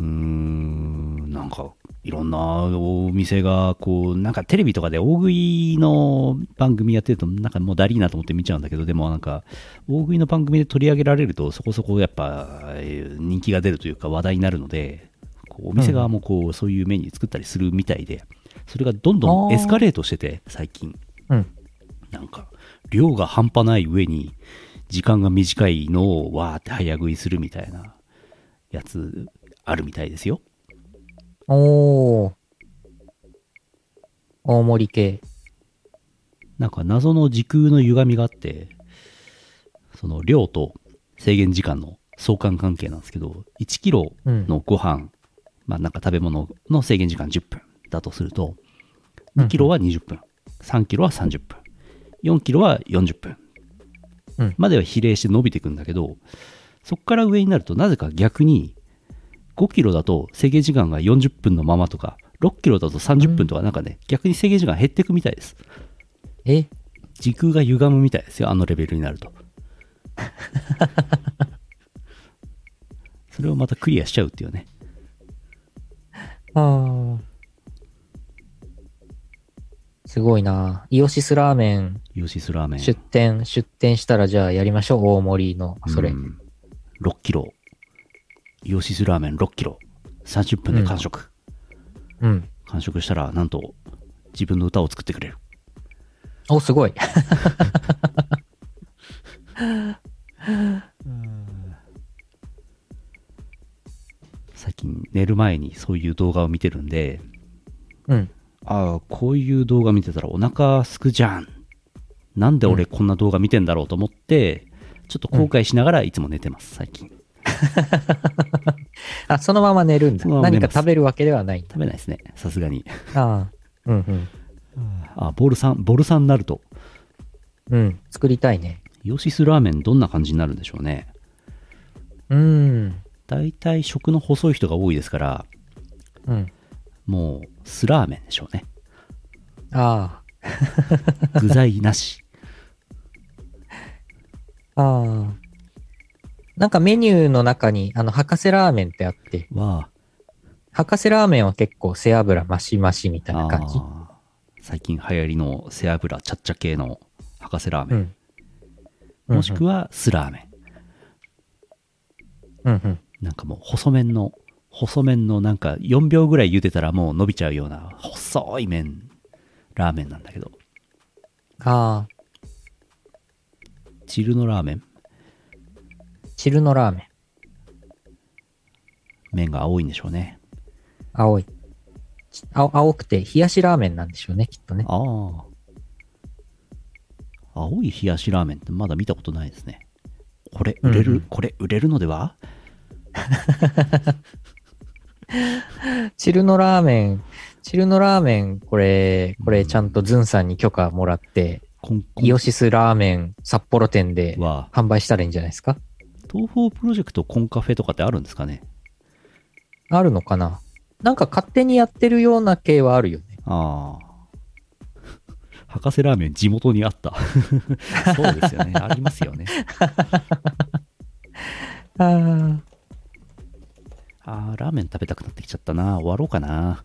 ーん、なんか、いろんなお店が、こう、なんかテレビとかで大食いの番組やってると、なんかもうだりーなと思って見ちゃうんだけど、でもなんか、大食いの番組で取り上げられると、そこそこやっぱ、えー人気が出るというか話題になるので、こうお店側もこう、そういうメニュー作ったりするみたいで、それがどんどんエスカレートしてて、最近。うん。なんか、量が半端ない上に、時間が短いのをわーって早食いするみたいなやつあるみたいですよ。おー。大盛り系。なんか謎の時空の歪みがあって、その量と制限時間の相関関係なんですけど、1キロうん。のご飯、まあなんか食べ物の制限時間10分だとすると、うん2キロは20分、3キロは30分、4キロは40分うんまでは比例して伸びていくんだけど、そこから上になるとなぜか逆に5キロだと制限時間が40分のままとか、6キロだと30分とかなんかね、逆に制限時間減っていくみたいです。え？時空が歪むみたいですよ、あのレベルになると。<laughs> それをまたクリアしちゃうっていうね。ああ。すごいな。イオシスラーメンヨシスラーメン。出店、出店したらじゃあやりましょう。大盛りの、それ。うん6キロ。イオシスラーメン6キロ。30分で完食。うん。完食したら、なんと、自分の歌を作ってくれる。お、すごい。<laughs> 最近寝る前にそういう動画を見てるんで、うん。ああ、こういう動画見てたらお腹すくじゃん。なんで俺こんな動画見てんだろうと思って、ちょっと後悔しながらいつも寝てます、最近。<laughs> あ、そのまま寝るんだ。まま何か食べるわけではない。食べないですね、さすがに。ああ。うんうん。あ、ボルサン、ボルサンナルト。うん。作りたいね。ヨシスラーメンどんな感じになるんでしょうね。うん。大体食の細い人が多いですから、うん。もう、スラーメンでしょうね。あ具材なし。あ。<laughs> ああ。なんかメニューの中に、あの、博士ラーメンってあって、は、博士ラーメンは結構背脂マシマシみたいな感じ。最近流行りの背脂ちゃっちゃ系の博士ラーメン。うん。もしくはスラーメン。うんうん。なんかもう細麺の、細麺のなんか4秒ぐらい茹でたらもう伸びちゃうような細い麺、ラーメンなんだけど。ああ。チルのラーメン？汁のラーメン。麺が青いんでしょうね。青い。ち青青くて冷やしラーメンなんでしょうね、きっとね。ああ。青い冷やしラーメンってまだ見たことないですね。これ売れる、うんうんこれ売れるのでは？<laughs> <laughs> 汁のラーメン、汁のラーメン、これ、これちゃんとズンさんに許可もらって、コンコンイオシスラーメン札幌店では、販売したらいいんじゃないですか？東方プロジェクトコンカフェとかってあるんですかね？あるのかな？なんか勝手にやってるような系はあるよね。ああ。<laughs> 博士ラーメン地元にあった。<laughs> そうですよね。ありますよね。ああ。ああ、ラーメン食べたくなってきちゃったな。終わろうかな。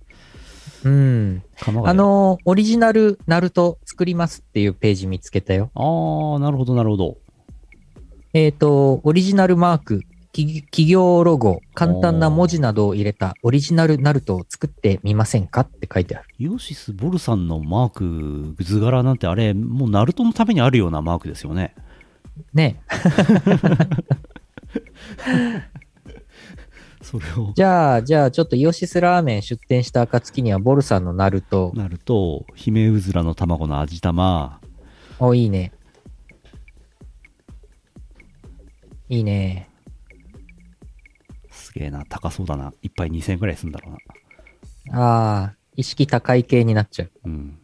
うん。あ、の、オリジナルナルト作りますっていうページ見つけたよ。ああ、なるほど、なるほど。えっ、と、オリジナルマーク、き企業ロゴ、簡単な文字などを入れたオリジナルナルトを作ってみませんかって書いてある。イオシス・ボルさんのマーク、図柄なんてあれ、もうナルトのためにあるようなマークですよね。ね。<laughs> それを、じゃあ、じゃあ、ちょっとイオシスラーメン出店した暁には、ボルさんのナルト、なると、ヒメウズラの卵の味玉、お、いいね。いいね。すげえな、高そうだな。一杯2000円くらいするんだろうな。ああ、意識高い系になっちゃう。うん。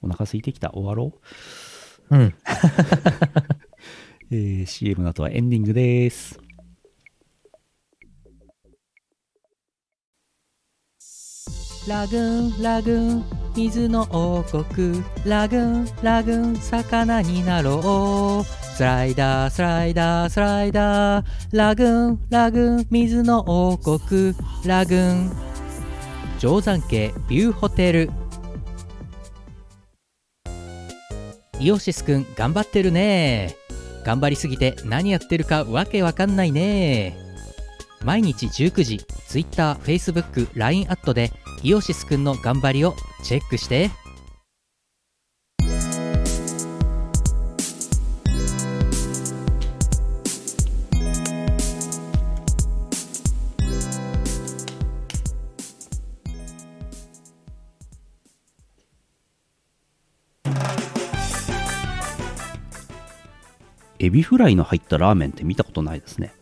お腹空いてきた。終わろう。うん。<laughs> えー CM の後はエンディングです。ラグーン、ラグーン、水の王国。ラグーン、ラグーン、魚になろう。スライダー、スライダー、スライダー。ラグーン、ラグーン、水の王国。ラグーン。定山渓ビューホテル。イオシスくん、頑張ってるね。頑張りすぎて何やってるかわけわかんないね。毎日19時、Twitter、Facebook、LINE アットでイオシスくんの頑張りをチェックしてエビフライの入ったラーメンって見たことないですね。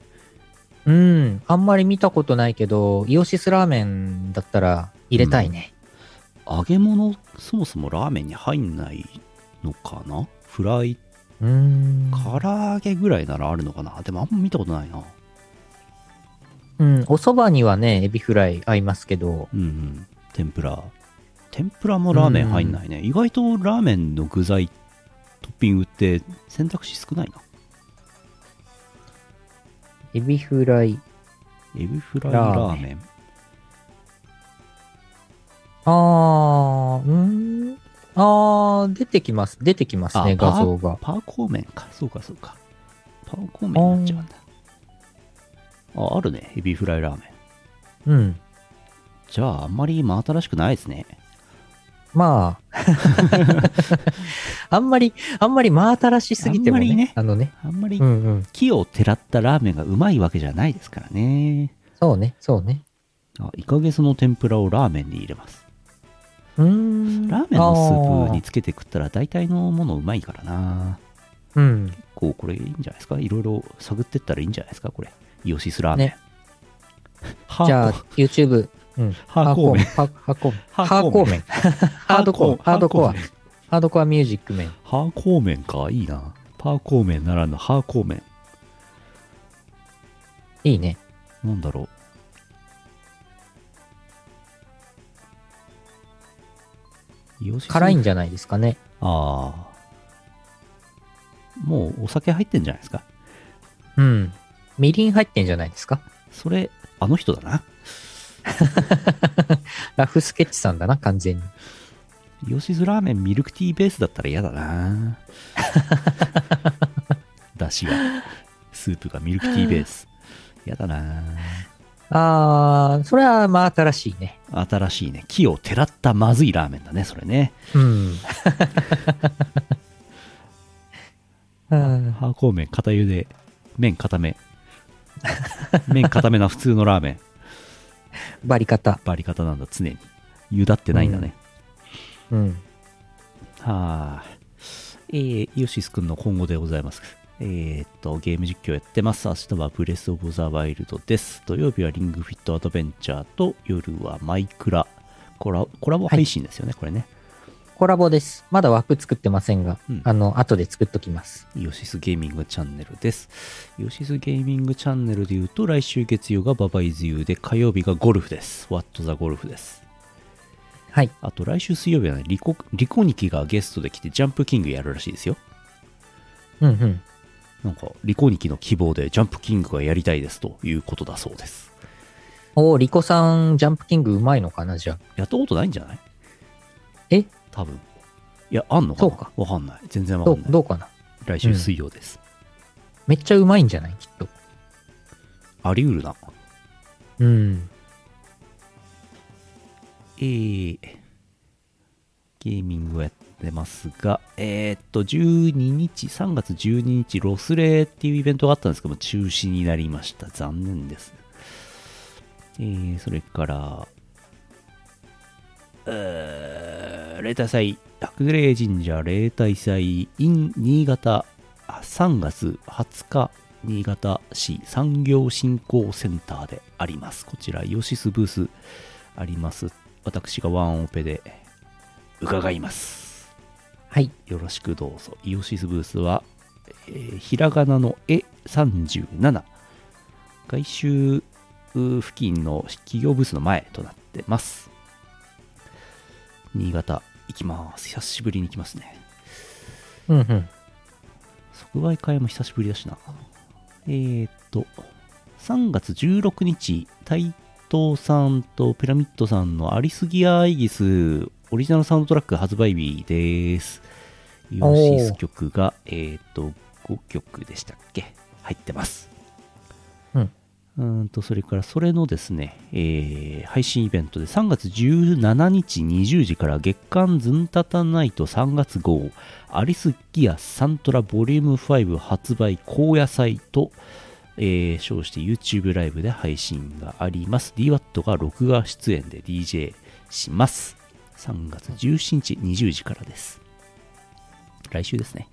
うんあんまり見たことないけどイオシスラーメンだったら入れたいね、揚げ物、そもそもラーメンに入んないのかな？フライ、うん唐揚げぐらいならあるのかな？でもあんま見たことないな。うんお蕎麦にはねエビフライ合いますけどうんうん。天ぷら。天ぷらもラーメン入んないね。意外とラーメンの具材、トッピングって選択肢少ないな。エビフライエビフライラーメン。あーうんあー出てきます出てきますねあ画像がパーコー麺か。そうか、そうか。パーコー麺になっちゃうんだ。あ、あるね。エビフライラーメン。うんじゃあ、あんまり真新しくないですね。まあ <laughs> あんまりあんまり真新しすぎてもねあんまりねあのねあんまり木をてらったラーメンがうまいわけじゃないですからね。そうねそうねあ、イカゲソの天ぷらをラーメンに入れます。うーんラーメンのスープにつけて食ったら大体のものうまいからな。うん結構これいいんじゃないですか？いろいろ探ってったらいいんじゃないですか？これ。イオシスラーメン。ねじゃあ、YouTube、うん。ハーコー麺ハーハーコー麺。ハハーコー麺。ハードコア、ハードコア、麺ハードコアミュージック麺。ハーコー麺か？いいな。パーコー麺ならぬハーコー麺。いいね。なんだろ辛いんじゃないですかね。ああ。もうお酒入ってんじゃないですか？うん。みりん入ってんじゃないですか？それ、あの人だな。<laughs> ラフスケッチさんだな、完全に。イオシスラーメンミルクティーベースだったら嫌だな。<laughs> だしが、スープがミルクティーベース。嫌だな。あー、それはまあ新しいね。新しいね。木をてらったまずいラーメンだね、それね。うん。<laughs> うんハーコー麺、片茹で、麺固め。<laughs> 麺固めな普通のラーメン。バリ方。バリ方なんだ、常に。茹だってないんだね。うん。はあ。えー、イオシスくんの今後でございます。えー、っと、ゲーム実況やってます。明日はブレスオブザワイルドです。土曜日はリングフィットアドベンチャーと、夜はマイクラ。コラコラボ配信ですよね、これね。コラボです。まだ枠作ってませんが、うんあの、後で作っときます。イオシスゲーミングチャンネルです。イオシスゲーミングチャンネルで言うと、来週月曜がババイズユーで、火曜日がゴルフです。ワットザゴルフです。はい。あと来週水曜日はね、リコ、リコニキがゲストで来て、ジャンプキングやるらしいですよ。うんうん。なんか、リコニキの希望でジャンプキングがやりたいですということだそうです。おー、リコさん、ジャンプキングうまいのかな、じゃあ。やったことないんじゃない？え？多分。いや、あんのかな？そうかわかんない。全然わどうかんない。どうかな？来週水曜です。めっちゃうまいんじゃない？きっと。あり得るな。うん。えー、ゲーミングをやってますが、えー、っと、12日、3月12日、ロスレーっていうイベントがあったんですけども、中止になりました。残念です。えー、それから、えー、例大祭、白霊神社例大祭 in 新潟、あ3月20日、新潟市産業振興センターであります。こちら、イオシスブースあります。私がワンオペで伺います。はい。よろしくどうぞ。イオシスブースは、えーひらがなの絵37。外周う付近の企業ブースの前となってます。新潟行きます。久しぶりに行きますね。うんうん。即売会も久しぶりだしな。えー、っと、3月16日、台東さんとピラミッドさんのアリスギアイギスオリジナルサウンドトラック発売日です。イオシス曲が、えー、っと、5曲でしたっけ？入ってます。うん。うーんと、それからそれのですね、えー配信イベントで3月17日20時から月刊ズンタタナイト3月号アリスギアサントラボリューム5発売高野菜と、えー称して YouTube ライブで配信があります。DWAT が録画出演で DJ します。3月17日20時からです。来週ですね。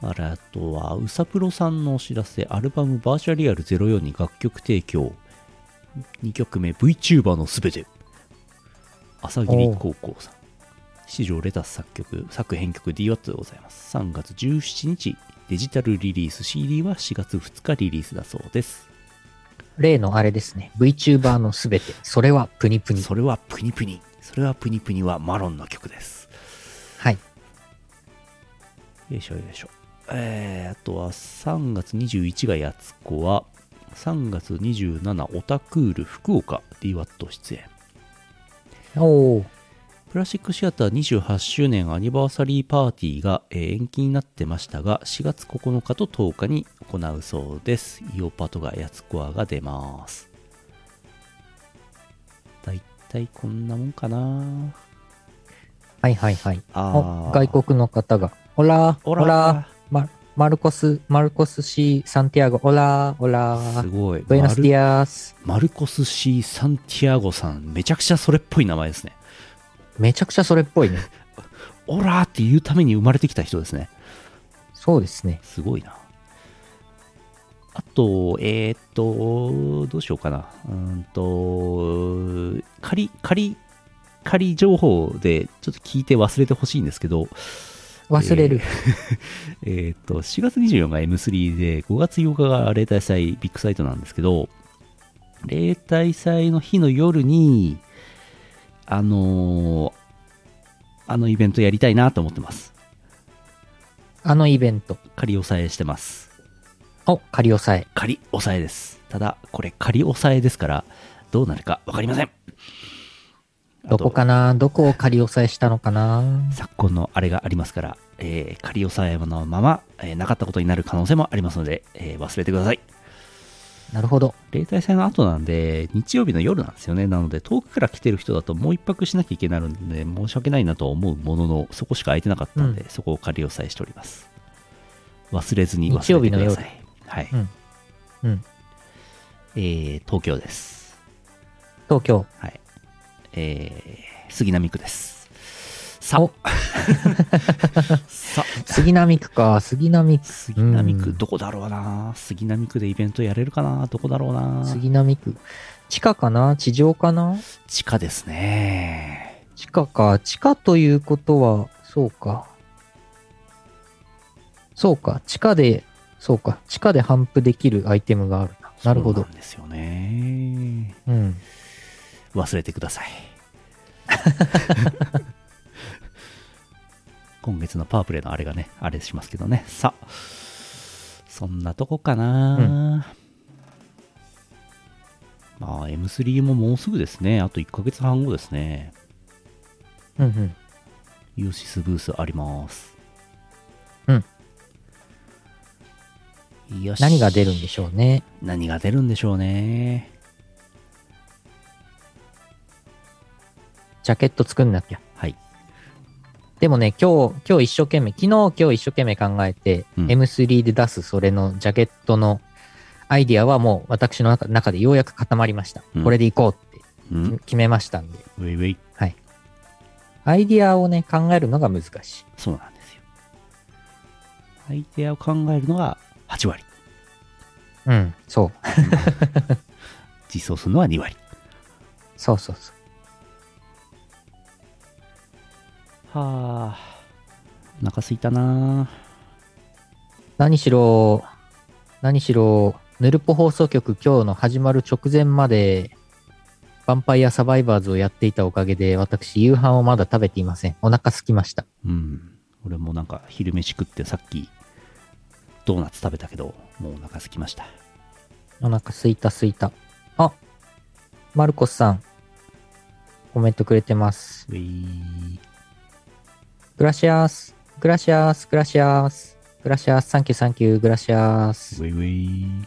あれ、あとは、うさプロさんのお知らせ、アルバムバーチャリアル04に楽曲提供。2曲目、VTuber のすべて。朝霧高校さん。四条レタス作曲、作編曲 DWAT でございます。3月17日、デジタルリリース CD は4月2日リリースだそうです。例のあれですね。VTuber のすべて。それはプニプニ。それはプニプニ。それはプニプニはマロンの曲です。はい。よいしょよいしょ。えー、あとは3月21がやつこは、3月27オタクール福岡 DWAT 出演。おー。プラスチックシアター28周年アニバーサリーパーティーが、えー延期になってましたが、4月9日と10日に行うそうです。イオパトがやつこアが出ます。だいたいこんなもんかなはいはいはい。あ外国の方が。 Hola Hola ママルコス、マルコス・シー・サンティアゴ、 Hola Hola すごい。 Buenas días。マルコス・シー・サンティアゴさん、めちゃくちゃそれっぽい名前ですね。めちゃくちゃそれっぽいね。<laughs> Hola って言うために生まれてきた人ですね。そうですね。すごいな。あと、えーっと、どうしようかな。うーんと、仮、仮、仮情報でちょっと聞いて忘れてほしいんですけど、忘れる。えー <laughs> っと、4月24日が M3 で、5月8日が例大祭ビッグサイトなんですけど、例大祭の日の夜に、あのーあのイベントやりたいなと思ってます。あのイベント。仮押さえしてます。お、仮押さえ。仮押さえです。ただ、これ仮押さえですから、どうなるかわかりません。どこかな？どこを仮押さえしたのかな？昨今のあれがありますから、えー仮押さえのまま、えーなかったことになる可能性もありますので、えー忘れてください。なるほど。例大祭の後なんで、日曜日の夜なんですよね。なので、遠くから来てる人だともう一泊しなきゃいけないので、申し訳ないなとは思うものの、そこしか空いてなかったんで、うんそこを仮押さえしております。忘れずに忘日曜日の夜れてください。はい。うん。うん。えー東京です。東京。はい。えー、杉並区です。さおさ杉並区か、杉並区。杉並区、うんどこだろうな杉並区でイベントやれるかなどこだろうな杉並区。地下かな？地上かな？地下ですね。地下か。地下ということは、そうか。そうか。地下で、そうか。地下で反布できるアイテムがあるな。なるほどそうですよね。うん。忘れてください。<laughs> 今月のパワープレイのあれがね、あれしますけどね。さあ、そんなとこかな、まあ、M3 ももうすぐですね。あと1ヶ月半後ですね。うんうん。イオシスブースあります。うん。よし。何が出るんでしょうね。何が出るんでしょうね。ジャケット作んなきゃ。はい。でもね、今日、今日一生懸命、昨日今日一生懸命考えて、うん M3 で出すそれのジャケットのアイディアはもう私の中中でようやく固まりました。うんこれでいこうってうん決めましたんで。ウェイウェイ。アイディアをね、考えるのが難しい。そうなんですよ。アイデアを考えるのが8割。うん、そう。<laughs> 実装するのは2割。そうそうそう。はあ。お腹すいたな何しろ、何しろ、ヌルポ放送局今日の始まる直前まで、ヴァンパイアサバイバーズをやっていたおかげで、私、夕飯をまだ食べていません。お腹空きました。うん。俺もなんか昼飯食ってさっきドーナツ食べたけど、もうお腹すきました。お腹すいたすいた。あ、マルコスさん、コメントくれてます。 Gracias、Gracias、Gracias、Gracias、サンキューサンキュー、 Gracias。ウェイウェイ。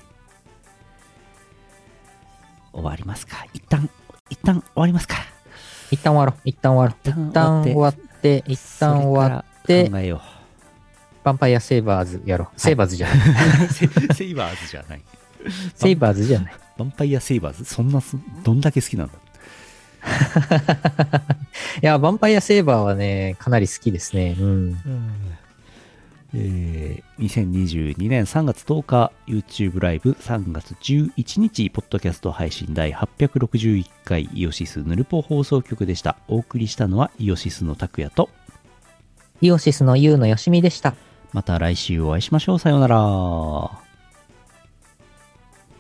終わりますか？一旦、一旦終わりますか？一旦終わろう、一旦終わろう。一旦終わって、一旦終わって、考えよヴァンパイアセイバーズやろう。セイバーズじゃない。<laughs> う。<laughs> セセイバーズじゃない。セイバーズじゃない。ヴァンパイアセイバーズ？そんなす、どんだけ好きなんだいや、ヴァンパイアセイバーはね、かなり好きですね。うん。えー2022年3月10日 YouTube ライブ3月11日ポッドキャスト配信第861回イオシスヌルポ放送局でしたお送りしたのはイオシスの拓也とイオシスのユウのよしみでした。また来週お会いしましょうさようなら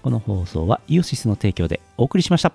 この放送はイオシスの提供でお送りしました